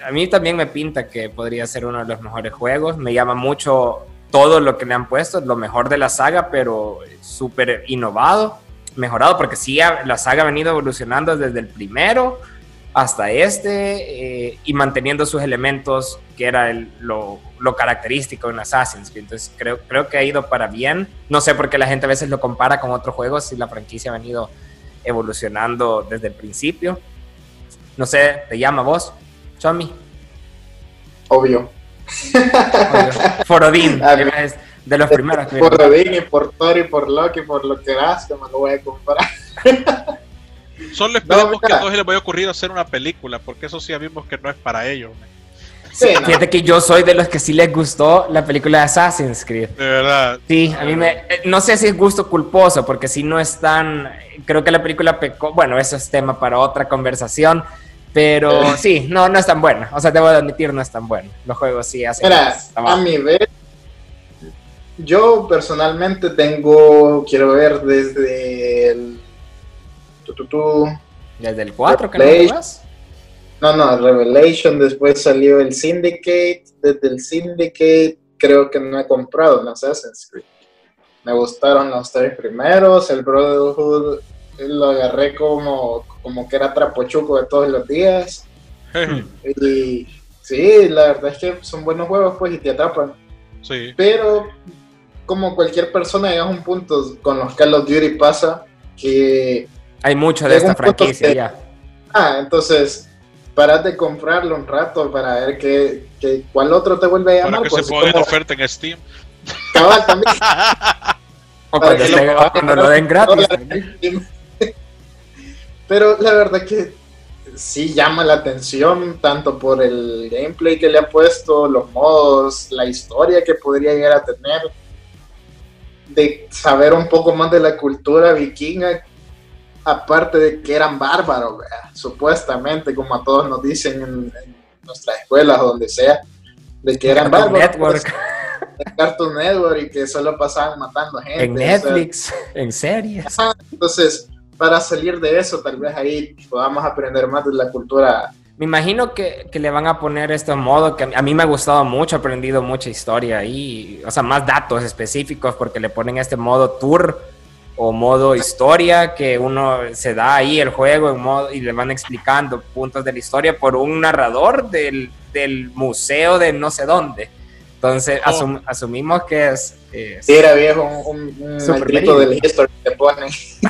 a mí también me pinta que podría ser uno de los mejores juegos. Me llama mucho todo lo que le han puesto, lo mejor de la saga, pero súper innovado mejorado, porque sí, la saga ha venido evolucionando desde el primero hasta este eh, y manteniendo sus elementos que era lo, característico en Assassin's Creed. Entonces creo, creo que ha ido para bien. No sé por qué la gente a veces lo compara con otros juegos si la franquicia ha venido evolucionando desde el principio. No sé, ¿te llama vos, Chomi? Obvio. Obvio. Forodín. (laughs) De los primeros. Por Rodin y por Tori, por Loki, por lo que das, que me lo voy a comprar. (laughs) Solo esperemos que no se les vaya a ocurrir hacer una película, porque eso sí vimos que no es para ellos. Fíjate que yo soy de los que sí les gustó la película de Assassin's Creed. De verdad. Sí, a mí me. Eh, no sé si es gusto culposo, porque si no es tan. Creo que la película pecó. Bueno, eso es tema para otra conversación. Pero eh. sí, no, no es tan buena. O sea, debo admitir, no es tan bueno. Los juegos sí hacen. Mira, a mi vez, yo personalmente tengo, quiero ver desde el... desde el 4 que no No, no, Revelation, después salió el Syndicate, desde el Syndicate creo que no he comprado en Assassin's Creed. Me gustaron los tres primeros, el Brotherhood lo agarré como, como que era trapochuco de todos los días. y sí, la verdad es que son buenos juegos pues y te atrapan. Sí. Pero como cualquier persona llega a un punto con los Call of Duty pasa que... Hay mucho de esta franquicia ya. Ah, entonces, para de comprarlo un rato para ver que, cuál otro te vuelve a llamar. Para que se pues, ponga oferta en Steam. Cabal, también. (laughs) o cuando, lo, den gratis. (laughs) Pero la verdad que sí llama la atención, tanto por el gameplay que le ha puesto, los modos, la historia que podría llegar a tener, de saber un poco más de la cultura vikinga, aparte de que eran bárbaros, supuestamente, como a todos nos dicen en, nuestras escuelas o donde sea, de que eran bárbaros. Network. En Cartoon Network y que solo pasaban matando gente. En Netflix, en series. Entonces, para salir de eso, tal vez ahí podamos aprender más de la cultura. Me imagino que, que le van a poner este modo que a mí me ha gustado mucho, he aprendido mucha historia ahí, o sea, más datos específicos porque le ponen este modo tour o modo historia que uno se da ahí el juego en modo, y le van explicando puntos de la historia por un narrador del, del museo de no sé dónde. Entonces oh. asumimos que es... sí, era viejo, un, un del history que pone.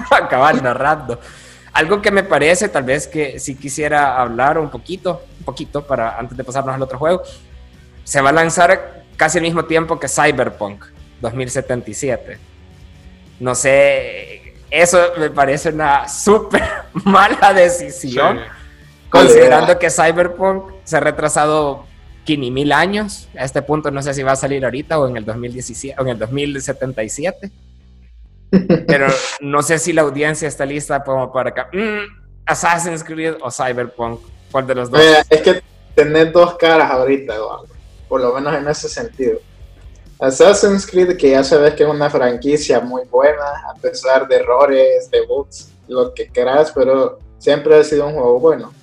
Acabar (laughs) narrando. Algo que me parece, tal vez que si quisiera hablar un poquito, un poquito, para antes de pasarnos al otro juego, se va a lanzar casi al mismo tiempo que Cyberpunk 2077. No sé, eso me parece una súper (laughs) mala decisión, considerando que Cyberpunk se ha retrasado ni mil años. A este punto no sé si va a salir ahorita o en el 2017 o en el 2077. (laughs) Pero no sé si la audiencia está lista como para acá. Mm, Assassin's Creed o Cyberpunk. ¿Cuál de los dos? es que tener dos caras ahorita, Por lo menos en ese sentido. Assassin's Creed, que ya sabes que es una franquicia muy buena, a pesar de errores, de bugs, lo que quieras, pero siempre ha sido un juego bueno.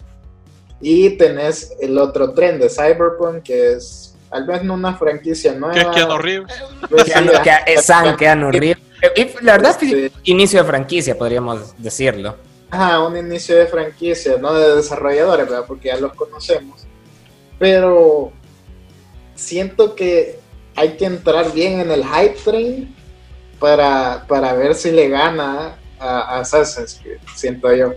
Y tenés el otro tren de Cyberpunk, que es al menos una franquicia nueva. Que es Keanu Reeves. es San Keanu Reeves. la verdad es que inicio de franquicia, podríamos decirlo. Ajá, un inicio de franquicia, no de desarrolladores, ¿verdad? porque ya los conocemos. Pero siento que hay que entrar bien en el hype train para, para ver si le gana a Assassin's Creed, siento yo.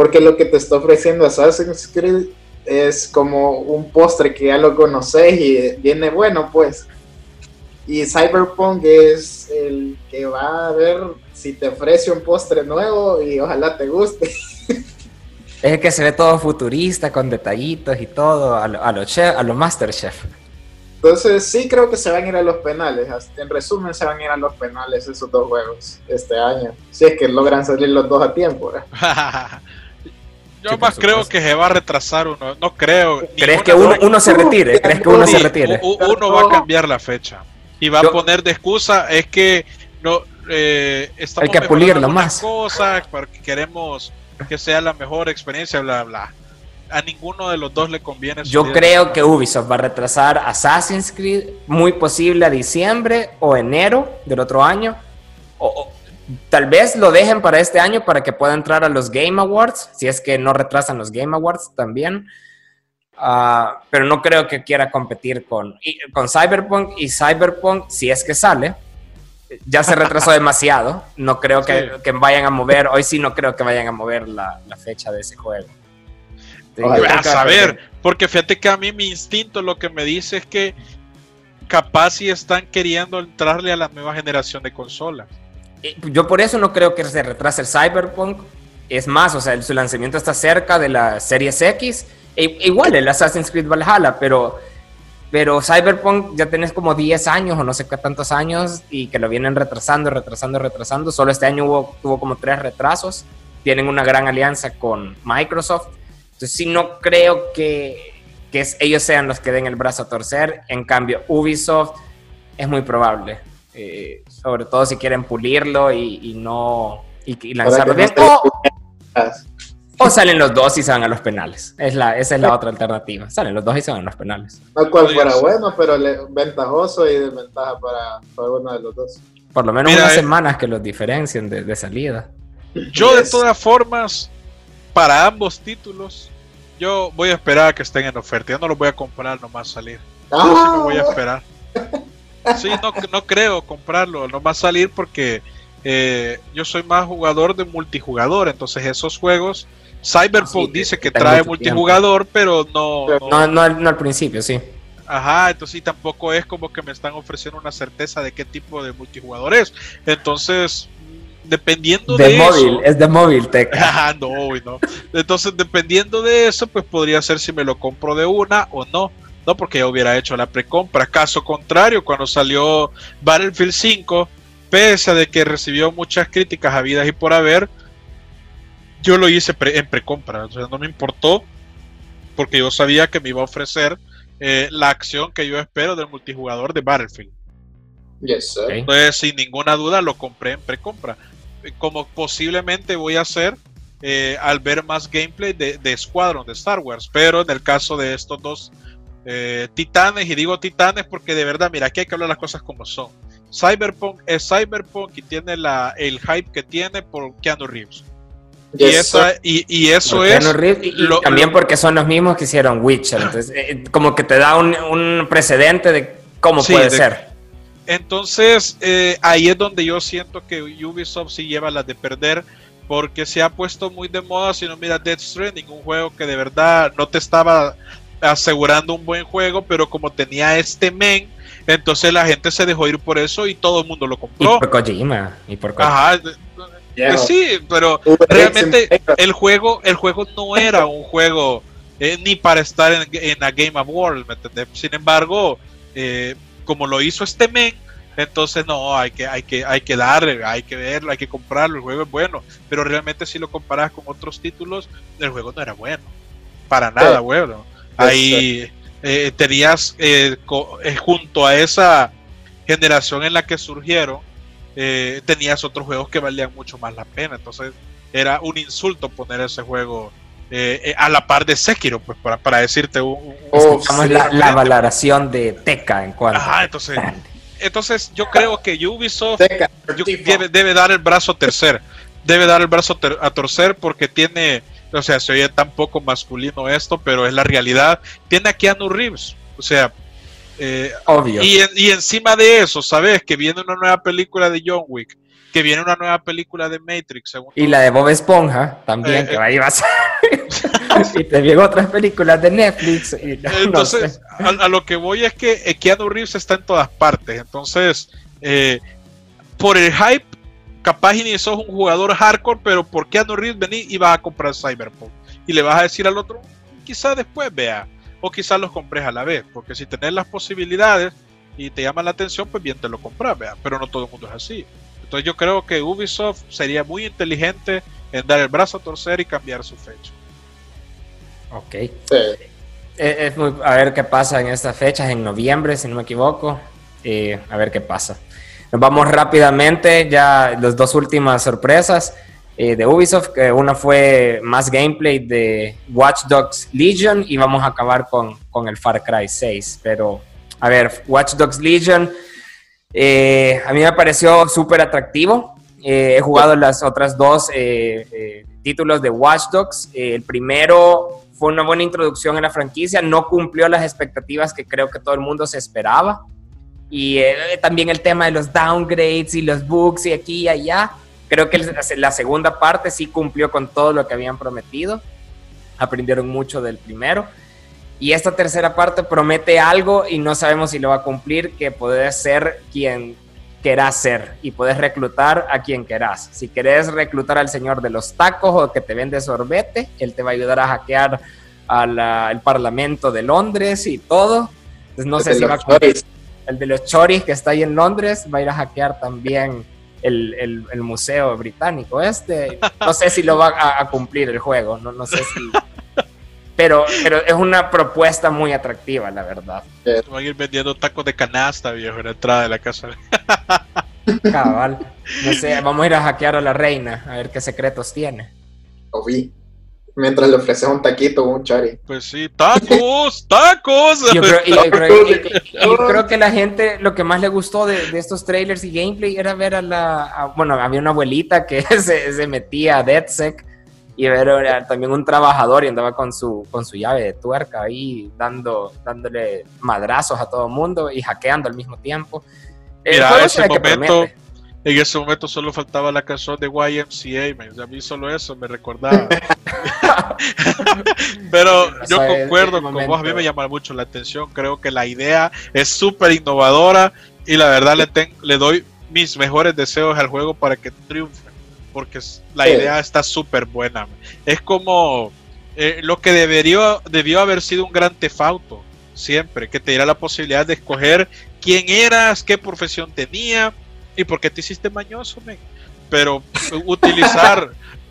Porque lo que te está ofreciendo Assassin's Creed es como un postre que ya lo conoces y viene bueno, pues. Y Cyberpunk es el que va a ver si te ofrece un postre nuevo y ojalá te guste. (laughs) Es el que se ve todo futurista, con detallitos y todo, a los a lo, a lo Masterchef. Entonces sí creo que se van a ir a los penales. En resumen, se van a ir a los penales esos dos juegos este año. Si es que logran salir los dos a tiempo. (laughs) Yo más creo que se va a retrasar uno. No creo. ¿Crees que uno, se retire? ¿Crees que uno se retire? Uno va a cambiar la fecha. Y va a poner de excusa es que no eh, estamos Hay que pulirlo más. cosas porque queremos que sea la mejor experiencia, bla, bla. A ninguno de los dos le conviene. Yo creo que Ubisoft va a retrasar Assassin's Creed, muy posible a diciembre o enero del otro año. O, Tal vez lo dejen para este año para que pueda entrar a los Game Awards, si es que no retrasan los Game Awards también. Ah, pero no creo que quiera competir con, con Cyberpunk y Cyberpunk, si es que sale, ya se retrasó (laughs) demasiado. No creo que, vayan a mover, hoy sí no creo que vayan a mover la, fecha de ese juego. a saber, porque fíjate que a mí mi instinto lo que me dice es que capaz si están queriendo entrarle a la nueva generación de consolas. Eh, yo por eso no creo que se retrase el Cyberpunk. Es más, o sea, su lanzamiento está cerca de la Series X. E, igual el Assassin's Creed Valhalla, pero, pero Cyberpunk ya tenés como 10 años o no sé qué tantos años y que lo vienen retrasando, retrasando, retrasando. Solo este año hubo, tuvo como tres retrasos. Tienen una gran alianza con Microsoft. Entonces sí no creo que, que ellos sean los que den el brazo a torcer. En cambio, Ubisoft es muy probable. Eh, sobre todo si quieren pulirlo y, no y, lanzarlo bien. O, salen los dos y se van a los penales. Es la, esa es la otra alternativa. Salen los dos y se van a los penales. No cual fuera bueno, pero ventajoso y desventaja para, para, uno de los dos. Por lo menos unas eh, semanas que los diferencien de, salida. Yo de todas formas, para ambos títulos, yo voy a esperar a que estén en oferta. Yo no los voy a comprar nomás salir. Yo sí me voy a ah. esperar. (laughs) Sí, no, no creo comprarlo, no va a salir porque eh, yo soy más jugador de multijugador, entonces esos juegos, Cyberpunk dice que trae multijugador, pero no no, no, al principio, sí. Ajá, entonces tampoco es como que me están ofreciendo una certeza de qué tipo de multijugador es. Entonces, dependiendo de, de móvil, eso. es de móvil, Teca. (laughs) Ah, no, no. Entonces, dependiendo de eso, pues podría ser si me lo compro de una o no. No, porque ya hubiera hecho la precompra. Caso contrario, cuando salió Battlefield 5, pese a de que recibió muchas críticas habidas y por haber, yo lo hice pre- en precompra. O sea, no me importó, porque yo sabía que me iba a ofrecer eh, la acción que yo espero del multijugador de Battlefield. Yes, sir. Entonces, sin ninguna duda, lo compré en precompra. Eh, Como posiblemente voy a hacer eh, al ver más gameplay de, de Squadron de Star Wars. Pero en el caso de estos dos eh, titanes, y digo titanes porque de verdad, mira, aquí hay que hablar las cosas como son. Cyberpunk es Cyberpunk y tiene la, el hype que tiene por Keanu Reeves. y, Yes, esa, sir. y, y eso es. Keanu Reeves, y, y lo- también lo- porque son los mismos que hicieron Witcher. Entonces, eh, como que te da un, un precedente de cómo Sí, puede de- ser. Entonces, eh, ahí es donde yo siento que Ubisoft sí lleva las de perder, porque se ha puesto muy de moda. Si no mira Death Stranding, un juego que de verdad no te estaba asegurando un buen juego, pero como tenía este men, entonces la gente se dejó ir por eso y todo el mundo lo Y compró. por Kojima. Y por Kojima. Ajá, Yeah. pues sí, pero realmente el juego, el juego no era un juego eh, ni para estar en, en la Game Award, ¿me entendés? Sin embargo, eh, como lo hizo este men, entonces no, hay que, hay que, hay que darle, hay que verlo, hay que comprarlo, el juego es bueno, pero realmente si lo comparas con otros títulos, el juego no era bueno, para nada Sí. bueno. Ahí eh, tenías eh, eh, junto a esa generación en la que surgieron, eh, tenías otros juegos que valían mucho más la pena. Entonces era un insulto poner ese juego eh, eh, a la par de Sekiro, pues para, para decirte un... un- sí, la, valoración de Teca en cuanto. Ajá, entonces, (laughs) entonces yo creo que Ubisoft Teca, yo- Tifo. debe, debe dar el brazo a torcer. Debe dar el brazo ter- a torcer porque tiene, o sea, se oye tan poco masculino esto, pero es la realidad. Tiene a Keanu Reeves, o sea, eh, Obvio. y, en- y encima de eso, ¿sabes? Que viene una nueva película de John Wick, que viene una nueva película de Matrix, según Y la de Bob Esponja también, Eh, que eh. ahí va a ser. (laughs) y te vienen otras películas de Netflix. Y no- no Entonces, sé. a, a lo que voy es que eh, Keanu Reeves está en todas partes. Entonces, eh, por el hype, capaz y ni sos un jugador hardcore, pero por Keanu Reeves vení y vas a comprar Cyberpunk. Y le vas a decir al otro, quizás después vea, o quizás los compres a la vez, porque si tenés las posibilidades y te llama la atención, pues bien te lo compras, vea. Pero no todo el mundo es así. Entonces yo creo que Ubisoft sería muy inteligente en dar el brazo a torcer y cambiar su fecha. Ok. Sí. Eh, es muy- a ver qué pasa en estas fechas, en noviembre, si no me equivoco. Eh, a ver qué pasa. Nos vamos rápidamente, ya las dos últimas sorpresas eh, de Ubisoft. que una fue más gameplay de Watch Dogs Legion y vamos a acabar con, con el Far Cry 6. Pero, a ver, Watch Dogs Legion eh, a mí me pareció súper atractivo. Eh, he jugado las otras dos eh, títulos de Watch Dogs. El primero fue una buena introducción en la franquicia, no cumplió las expectativas que creo que todo el mundo se esperaba. Y eh, también el tema de los downgrades y los bugs y aquí y allá. Creo que la segunda parte sí cumplió con todo lo que habían prometido. Aprendieron mucho del primero. Y esta tercera parte promete algo y no sabemos si lo va a cumplir, que puedes ser quien querás ser y puedes reclutar a quien querás. Si querés reclutar al señor de los tacos o que te vende sorbete, él te va a ayudar a hackear al Parlamento de Londres y todo. Entonces no sé si va a cumplir. El de los choris que está ahí en Londres va a ir a hackear también el, el- el museo británico este. No sé si lo va a, a cumplir el juego, no, no sé si... Pero, pero es una propuesta muy atractiva, la verdad. Van a ir vendiendo tacos de canasta, viejo, en la entrada de la casa. Cabal. No sé, vamos a ir a hackear a la reina, a ver qué secretos tiene. Lo vi. Mientras le ofreces un taquito o un chori. Pues sí, tacos, (laughs) tacos. Yo creo, yo creo- y- y- y creo que la gente lo que más le gustó de, de estos trailers y gameplay era ver a la... a- bueno, había una abuelita que (laughs) se, se metía a DeadSec y ver a- también un trabajador y andaba con su, con su llave de tuerca ahí dando, dándole madrazos a todo el mundo y hackeando al mismo tiempo. El Mira, ese que momento, en ese momento solo faltaba la canción de YMCA, man. a mí solo eso me recordaba. (laughs) (laughs) Pero yo O sea, concuerdo con vos, a mí me llama mucho la atención, creo que la idea es súper innovadora y la verdad le, ten- le doy mis mejores deseos al juego para que triunfe. porque la idea está súper buena. Es como eh, lo que debería, debió haber sido un gran tefauto siempre, que te diera la posibilidad de escoger quién eras, qué profesión tenía y por qué te hiciste mañoso, pero (laughs) utilizar,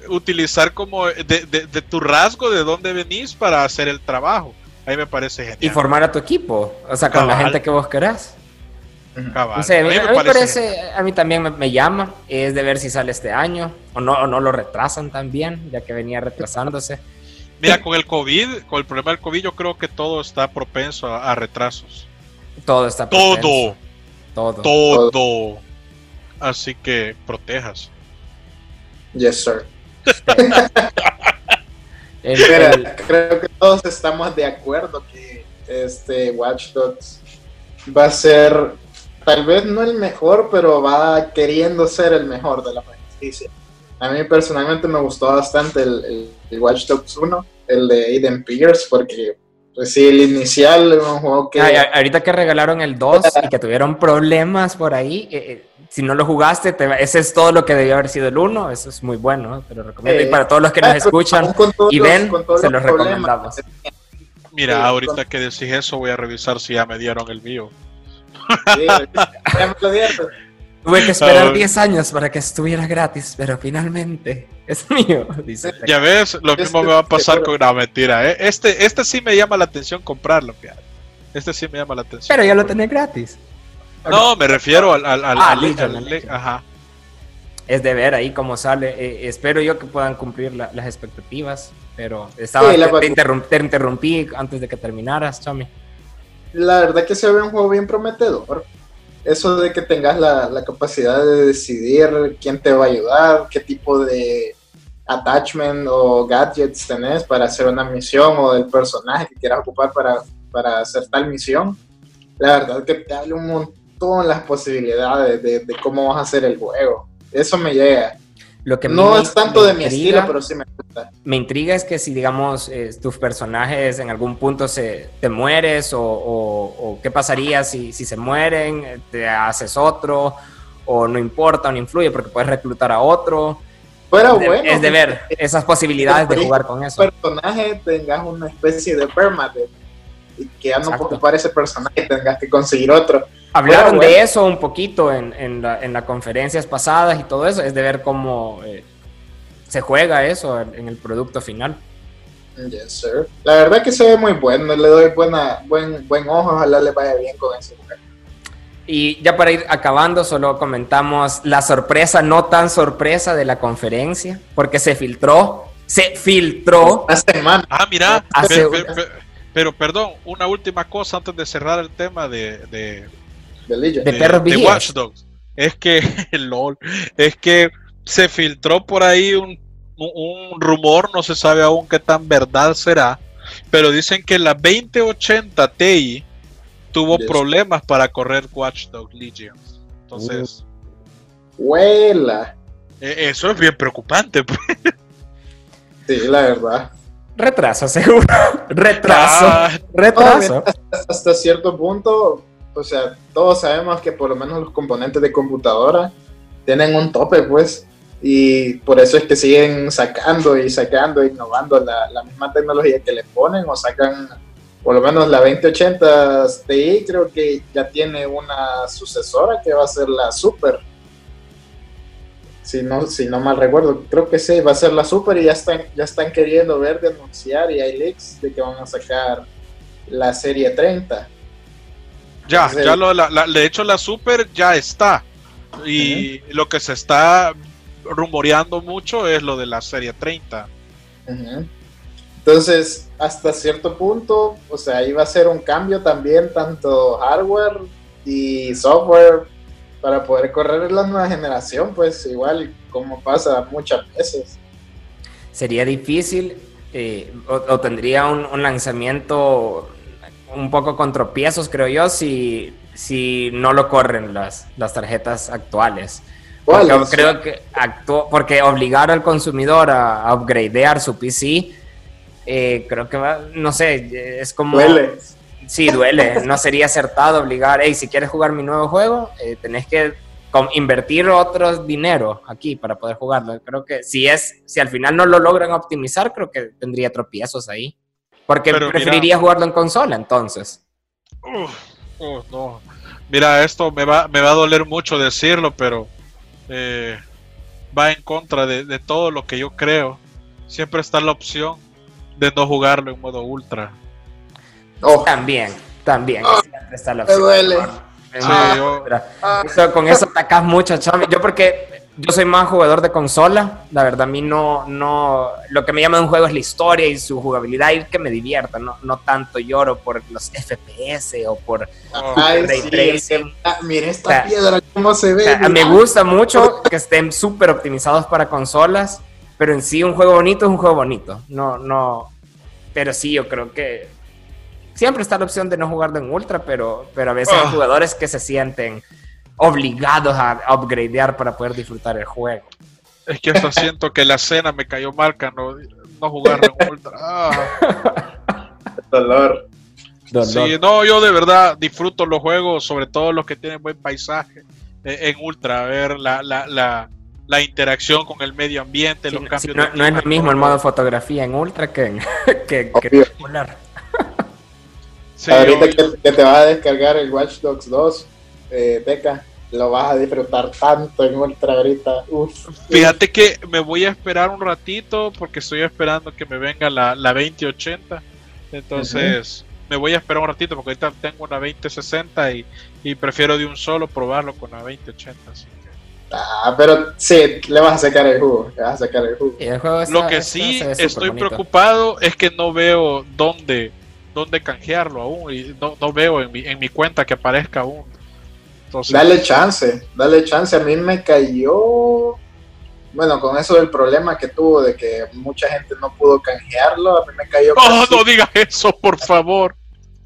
utilizar como de, tu rasgo de dónde venís para hacer el trabajo. Ahí me parece genial. Y formar a tu equipo, o sea, con la gente que vos querás. a, mí, me parece, a mí también me, llama, es de ver si sale este año o no, o no lo retrasan también, ya que venía retrasándose. (laughs) Mira, con el COVID, con el problema del COVID, yo creo que todo está propenso a, retrasos. Todo está propenso. Todo. Todo. Todo. Así que protejas. Yes, sir. (laughs) creo que todos estamos de acuerdo que este Watch Dogs va a ser tal vez no el mejor, pero va queriendo ser el mejor de la franquicia. A mí personalmente me gustó bastante el, el, Watch Dogs 1, el de Aiden Pierce, porque pues sí, el inicial un juego que... ahorita que regalaron el 2 y que tuvieron problemas por ahí, eh, eh, si no lo jugaste, ese es todo lo que debió haber sido el 1, eso es muy bueno, te lo recomiendo. y para todos los que nos escuchan y ven, se los recomendamos. Mira, ahorita que decís eso, voy a revisar si ya me dieron el mío. Sí, ya me lo dieron. Tuve que esperar 10 años para que estuviera gratis, pero finalmente es mío, dice. Ya ves, lo mismo me va a pasar con una mentira. ¿eh? Este, este sí me llama la atención comprarlo, fíjate. Este sí me llama la atención. Pero ya lo tenés gratis. No, me refiero al, al, ajá. Es de ver ahí cómo sale. Eh, espero yo que puedan cumplir las expectativas, pero estaba, te, interrumpí antes de que terminaras, Chami. La verdad que se ve un juego bien prometedor eso de que tengas la, capacidad de decidir quién te va a ayudar, qué tipo de attachment o gadgets tenés para hacer una misión o del personaje que quieras ocupar para, para hacer tal misión, la verdad que te abre un montón las posibilidades de, de cómo vas a hacer el juego. Eso me llega no es tanto de mi estilo, pero sí me gusta. Me intriga es que si, digamos, tus personajes en algún punto se, te mueres o, qué pasaría si, si, se mueren, te haces otro o no importa o no influye porque puedes reclutar a otro. Pero bueno, es de ver esas posibilidades de jugar con eso. personaje tengas una especie de permadeath y que ya no ocupar ese personaje tengas que conseguir otro Hablaron de eso un poquito en, en, las conferencias pasadas y todo eso, es de ver cómo eh, se juega eso en, el producto final. Yes, sir. La verdad que se ve muy bueno, le doy buena, buen, buen ojo, ojalá le vaya bien con ese juego. Y ya para ir acabando, solo comentamos la sorpresa, no tan sorpresa de la conferencia, porque se filtró, se filtró. Hace semana. Ah, mira, pero, perdón, una última cosa antes de cerrar el tema de de, Watch Dogs. Es que, (laughs) lol, es que se filtró por ahí un, rumor, no se sabe aún qué tan verdad será, pero dicen que la 2080 Ti tuvo problemas para correr Watch Dogs Legion. Entonces. Huela. E, eso es bien preocupante. (laughs) Pues. Sí, la verdad. Retraso, seguro. (laughs) Retraso. Ah. retraso. hasta, cierto punto, o sea, todos sabemos que por lo menos los componentes de computadora tienen un tope, pues, y por eso es que siguen sacando y sacando, innovando la, misma tecnología que le ponen o sacan, por lo menos la 2080 Ti creo que ya tiene una sucesora que va a ser la Super. Si no, si no mal recuerdo, creo que sí, va a ser la Super y ya están, ya están queriendo ver de anunciar y hay leaks de que van a sacar la serie 30 ya, ya lo, la, de hecho la Super ya está. Y lo que se está rumoreando mucho es lo de la serie 30. Entonces, hasta cierto punto, o sea, iba a ser un cambio también, tanto hardware y software, para poder correr la nueva generación, pues igual como pasa muchas veces. Sería difícil eh, o, tendría un lanzamiento un poco con tropiezos, creo yo, si, si no lo corren las, las tarjetas actuales. Porque creo que actuó, porque obligar al consumidor a, upgradear su PC, eh, creo que va, no sé, es como... Duele. Sí, duele. No sería acertado obligar, hey, si quieres jugar mi nuevo juego, eh, tenés que invertir otro dinero aquí para poder jugarlo. Creo que si es, si al final no lo logran optimizar, creo que tendría tropiezos ahí. Porque preferiría jugarlo en consola entonces. no. Mira, esto me va, me va a doler mucho decirlo, pero eh, va en contra de, todo lo que yo creo. Siempre está la opción de no jugarlo en modo ultra. También, también. Ah, está la opción. duele. Ah. con eso atacas mucho, Yo porque yo soy más jugador de consola, la verdad a mí no, no, lo que me llama de un juego es la historia y su jugabilidad y que me divierta, no, no tanto lloro por los FPS o por Ay, Mira esta piedra, cómo se ve. me gusta mucho que estén súper optimizados para consolas, pero en sí un juego bonito es un juego bonito, no, no, pero sí yo creo que siempre está la opción de no jugarlo en ultra, pero, pero a veces hay ah. jugadores que se sienten obligados a upgradear para poder disfrutar el juego. Es que hasta siento que la cena me cayó marca no, no jugar en ultra. (laughs) Ah. Dolor. Sí, no, yo de verdad disfruto los juegos, sobre todo los que tienen buen paisaje eh, en ultra, ver la, la, la, la, interacción con el medio ambiente, los cambios. no, no es lo mismo el modo fotografía en ultra que en, (laughs) que, que Ahorita que, te vas a descargar el Watch Dogs 2, eh, Teca, lo vas a disfrutar tanto en Ultra ahorita. Fíjate que me voy a esperar un ratito porque estoy esperando que me venga la, la 2080. Entonces, me voy a esperar un ratito porque ahorita tengo una 2060 y, y prefiero de un solo probarlo con la 2080. Así que... Ah, pero sí, le vas a sacar el jugo. Le vas a sacar el jugo. Lo que sí estoy preocupado es que no veo dónde dónde canjearlo aún y no, no veo en mi, en mi cuenta que aparezca aún. Dale chance, dale chance. A mí me cayó, bueno, con eso del problema que tuvo de que mucha gente no pudo canjearlo, a mí me cayó. Oh, no digas eso, por favor.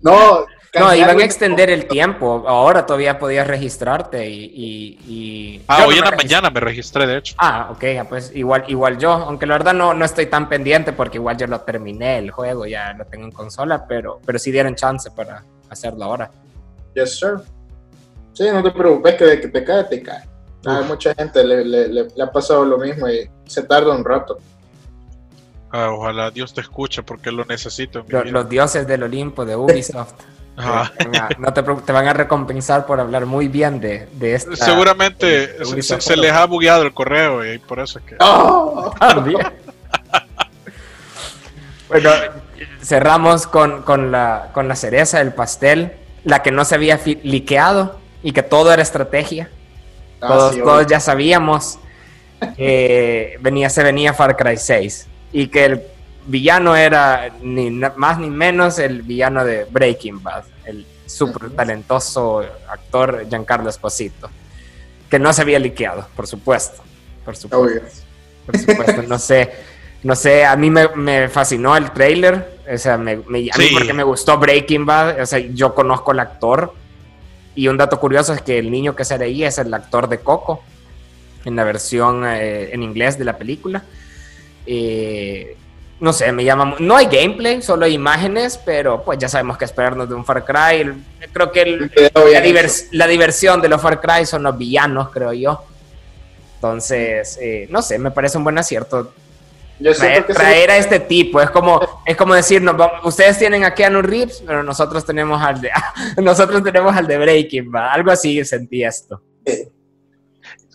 No, no, iban a extender el tiempo. Ahora todavía podías registrarte y... ah, hoy en la mañana me registré, de hecho. Ah, ok, pues igual, igual yo, aunque la verdad no, no estoy tan pendiente porque igual yo lo terminé el juego, ya lo tengo en consola, pero, pero sí dieron chance para hacerlo ahora. Yes, sir. Sí, no te preocupes, que de que te cae, te cae. A mucha gente le, le, ha pasado lo mismo y se tarda un rato. Ah, ojalá Dios te escuche porque lo necesito. los dioses del Olimpo de Ubisoft. (laughs) No te, te, van a recompensar por hablar muy bien de, de esta. Seguramente se, les ha bugueado el correo y por eso es que. ¡Oh! bueno, cerramos con, con, la, con la cereza del pastel, la que no se había liqueado y que todo era estrategia. Ah, todos, todos ya sabíamos (laughs) que venía, se venía Far Cry 6 y que el villano era ni más ni menos el villano de Breaking Bad, el súper talentoso actor Giancarlo Esposito, que no se había liqueado, por supuesto. Por supuesto. Por supuesto, no sé. No sé, a mí me, fascinó el trailer, o sea, me, a mí porque me gustó Breaking Bad, o sea, yo conozco al actor, y un dato curioso es que el niño que se leía es el actor de Coco, en la versión eh, en inglés de la película. Eh, no sé, me llama. No hay gameplay, solo hay imágenes, pero pues ya sabemos que esperarnos de un Far Cry. Creo que la, diversión de los Far Cry son los villanos, creo yo. Entonces, eh, no sé, me parece un buen acierto. Traer, a este tipo, es como, es como decirnos, ustedes tienen a Keanu Reeves, pero nosotros tenemos al de, (laughs) nosotros tenemos al de Breaking, algo así sentí esto.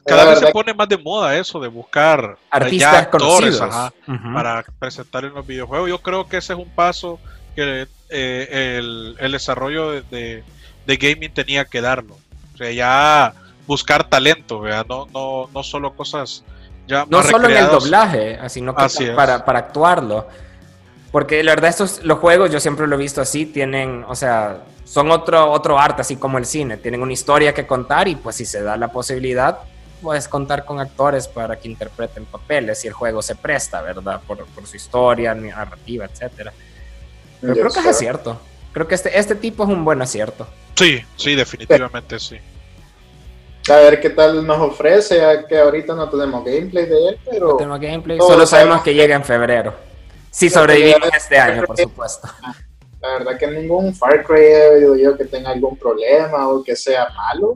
Cada vez se pone más de moda eso de buscar artistas actores para presentar en los videojuegos. Yo creo que ese es un paso que eh, el, desarrollo de, gaming tenía que darlo. O sea, ya buscar talento, No, no, no solo cosas ya No solo en el doblaje, sino que para, para actuarlo. Porque la verdad, estos, los juegos, yo siempre lo he visto así, tienen, o sea, son otro, otro arte, así como el cine. Tienen una historia que contar y pues si se da la posibilidad, puedes contar con actores para que interpreten papeles y el juego se presta, ¿verdad? Por, su historia, narrativa, etcétera. Pero creo que es cierto. Creo que este, este tipo es un buen acierto. Sí, sí, definitivamente sí. A ver qué tal nos ofrece, ya que ahorita no tenemos gameplay de él, pero... No tenemos gameplay, solo sabemos que llega en febrero. Si sobrevivimos este año, por supuesto. La verdad que ningún Far Cry he oído yo que tenga algún problema o que sea malo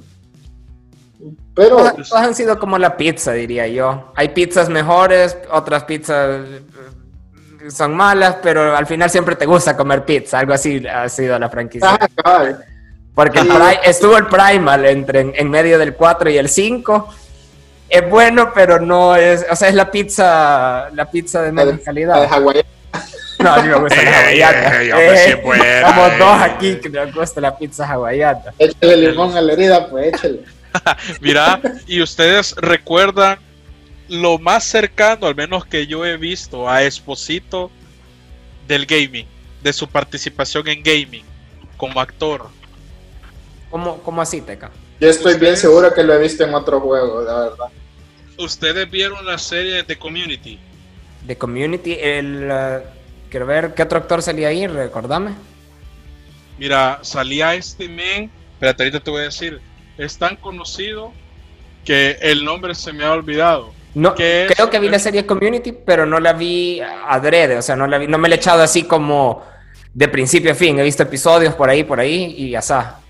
Pero Todas, todas han sido como la pizza, diría yo. Hay pizzas mejores, otras pizzas eh, son malas, pero al final siempre te gusta comer pizza. Algo así ha sido la franquicia. ah, cabal. Porque el Sí. Pri- estuvo el Primal entre, en, en medio del 4 y el 5. Es bueno, pero no es. O sea, es la pizza, la pizza de La menos de calidad. Hawái. No, a mí me gusta la (laughs) Ey, hawaiana. Eh, Estamos eh. dos aquí que nos gusta la pizza hawaiana. Échale limón a la herida, pues échale. (laughs) Mira, y ustedes recuerdan lo más cercano, al menos que yo he visto, a Esposito del gaming, de su participación en gaming como actor. ¿Cómo, cómo así, Teca? Yo estoy bien seguro que lo he visto en otro juego, la verdad. Ustedes vieron la serie de Community. De Community, el. eh, quiero ver qué otro actor salía ahí, recordame. Mira, salía este men, espérate, ahorita te voy a decir, es tan conocido que el nombre se me ha olvidado. No, creo que vi la serie Community, pero no la vi adrede, o sea, no la vi, no me la he echado así como de principio a fin. He visto episodios por ahí, por ahí y ya está.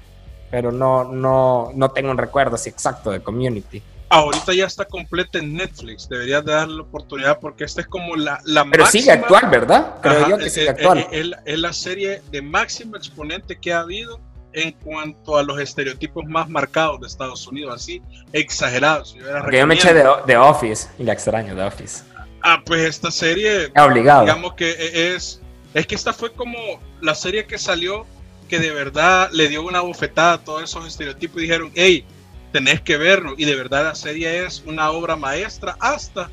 Pero no, no, no tengo un recuerdo así exacto de Community. Ahorita ya está completa en Netflix, deberías de darle la oportunidad porque esta es como la, la Pero máxima- sigue actual, ¿verdad? Creo Ajá, yo que eh, sigue eh, actual. eh, Es, es la serie de máximo exponente que ha habido en cuanto a los estereotipos más marcados de Estados Unidos, así exagerados. Yo, yo me eché de, de Office y la extraño de Office. Ah, pues esta serie, Es obligado. digamos que e- es, es que esta fue como la serie que salió que de verdad le dio una bofetada a todos esos estereotipos y dijeron, hey, tenés que verlo. Y de verdad la serie es una obra maestra hasta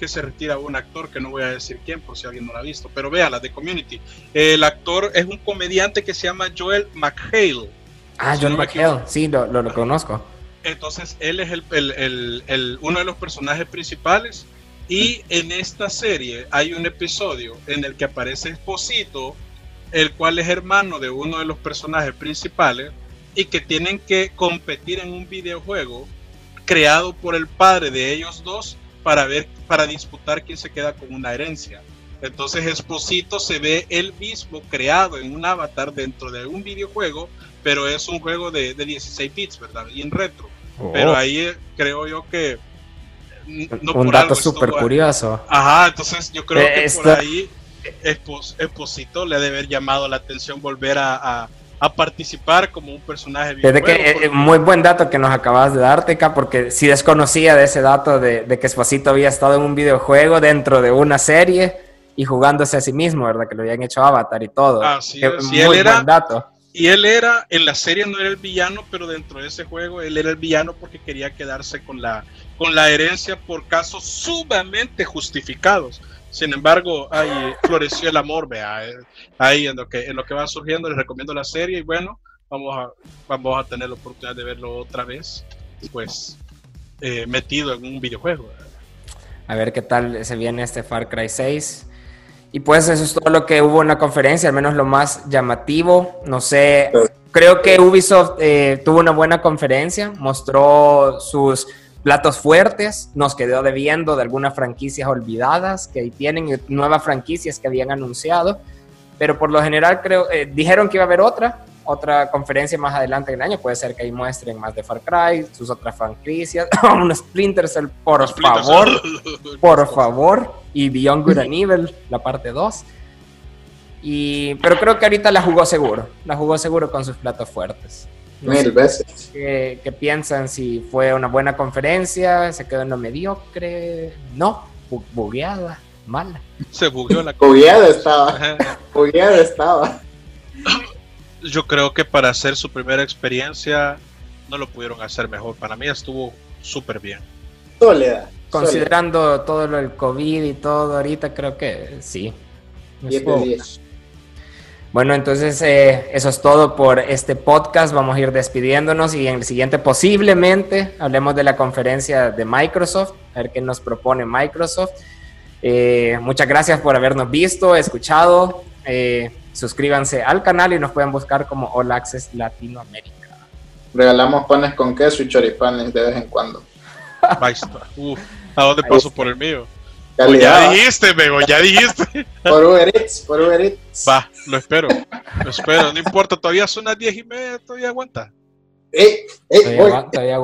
que se retira un actor que no voy a decir quién por si alguien no la ha visto, pero véala de Community. El actor es un comediante que se llama Joel McHale. Ah, me McHale, sí, lo, lo, lo conozco. Entonces él es el- el- el- uno de los personajes principales y en esta serie hay un episodio en el que aparece Esposito, el cual es hermano de uno de los personajes principales y que tienen que competir en un videojuego creado por el padre de ellos dos para ver para disputar quién se queda con una herencia. Entonces Esposito se ve él mismo creado en un avatar dentro de un videojuego, pero es un juego de, de 16 bits, ¿verdad? Y en retro. Pero Oh, ahí eh, creo yo que no un por dato súper curioso. Ajá, entonces yo creo Eh, que esto- por ahí Esposito le debe haber llamado la atención volver a, a- a participar como un personaje Desde que, eh, porque- eh, muy buen dato que nos acabas de dar, Teca, porque si desconocía de ese dato de, de que Esposito había estado en un videojuego dentro de una serie y jugándose a sí mismo, ¿verdad? Que lo habían hecho Avatar y todo. Qué es, y muy él era- buen dato. Y él era, en la serie no era el villano, pero dentro de ese juego él era el villano porque quería quedarse con la, con la herencia por casos sumamente justificados. Sin embargo, ahí floreció el amor, vea, eh, ahí en lo que, en lo que va surgiendo, les recomiendo la serie y bueno, vamos a, vamos a tener la oportunidad de verlo otra vez, pues eh, metido en un videojuego. A ver qué tal se viene este Far Cry 6. Y pues eso es todo lo que hubo en la conferencia, al menos lo más llamativo. No sé, creo que Ubisoft eh, tuvo una buena conferencia, mostró sus platos fuertes, nos quedó debiendo de algunas franquicias olvidadas que ahí tienen, nuevas franquicias que habían anunciado, pero por lo general creo, eh, dijeron que iba a haber otra, otra conferencia más adelante en el año, puede ser que ahí muestren más de Far Cry, sus otras franquicias, (laughs) un Splinter Cell, por favor. (laughs) Por favor. Y Beyond Good and Evil, la parte 2. Y, pero creo que ahorita la jugó seguro. La jugó seguro con sus platos fuertes. Mil veces. qué, qué piensan si fue una buena conferencia, se quedó en lo mediocre, no, bu- bugueada, mala. Se bugueó la (laughs) Bugueada estaba. Bugueada estaba. (laughs) Yo creo que para hacer su primera experiencia no lo pudieron hacer mejor. Para mí estuvo súper bien. Soledad. Considerando todo lo del COVID y todo ahorita, creo que sí. 10 de Estuvo- 10. Bueno, entonces eh, eso es todo por este podcast. Vamos a ir despidiéndonos y en el siguiente posiblemente hablemos de la conferencia de Microsoft, a ver qué nos propone Microsoft. Eh, muchas gracias por habernos visto, escuchado. Eh, suscríbanse al canal y nos pueden buscar como All Access Latinoamérica. Regalamos panes con queso y choripanes de vez en cuando. Ahí está. Uf, ¿A dónde Ahí paso está. por el mío? Pues ya dijiste, Bego, ya dijiste. Por Uber Eats, por Uber Eats. Va, lo espero. Lo espero. No importa, todavía son las diez y media, todavía aguanta. Ey, ey, Todavía voy. agu- todavía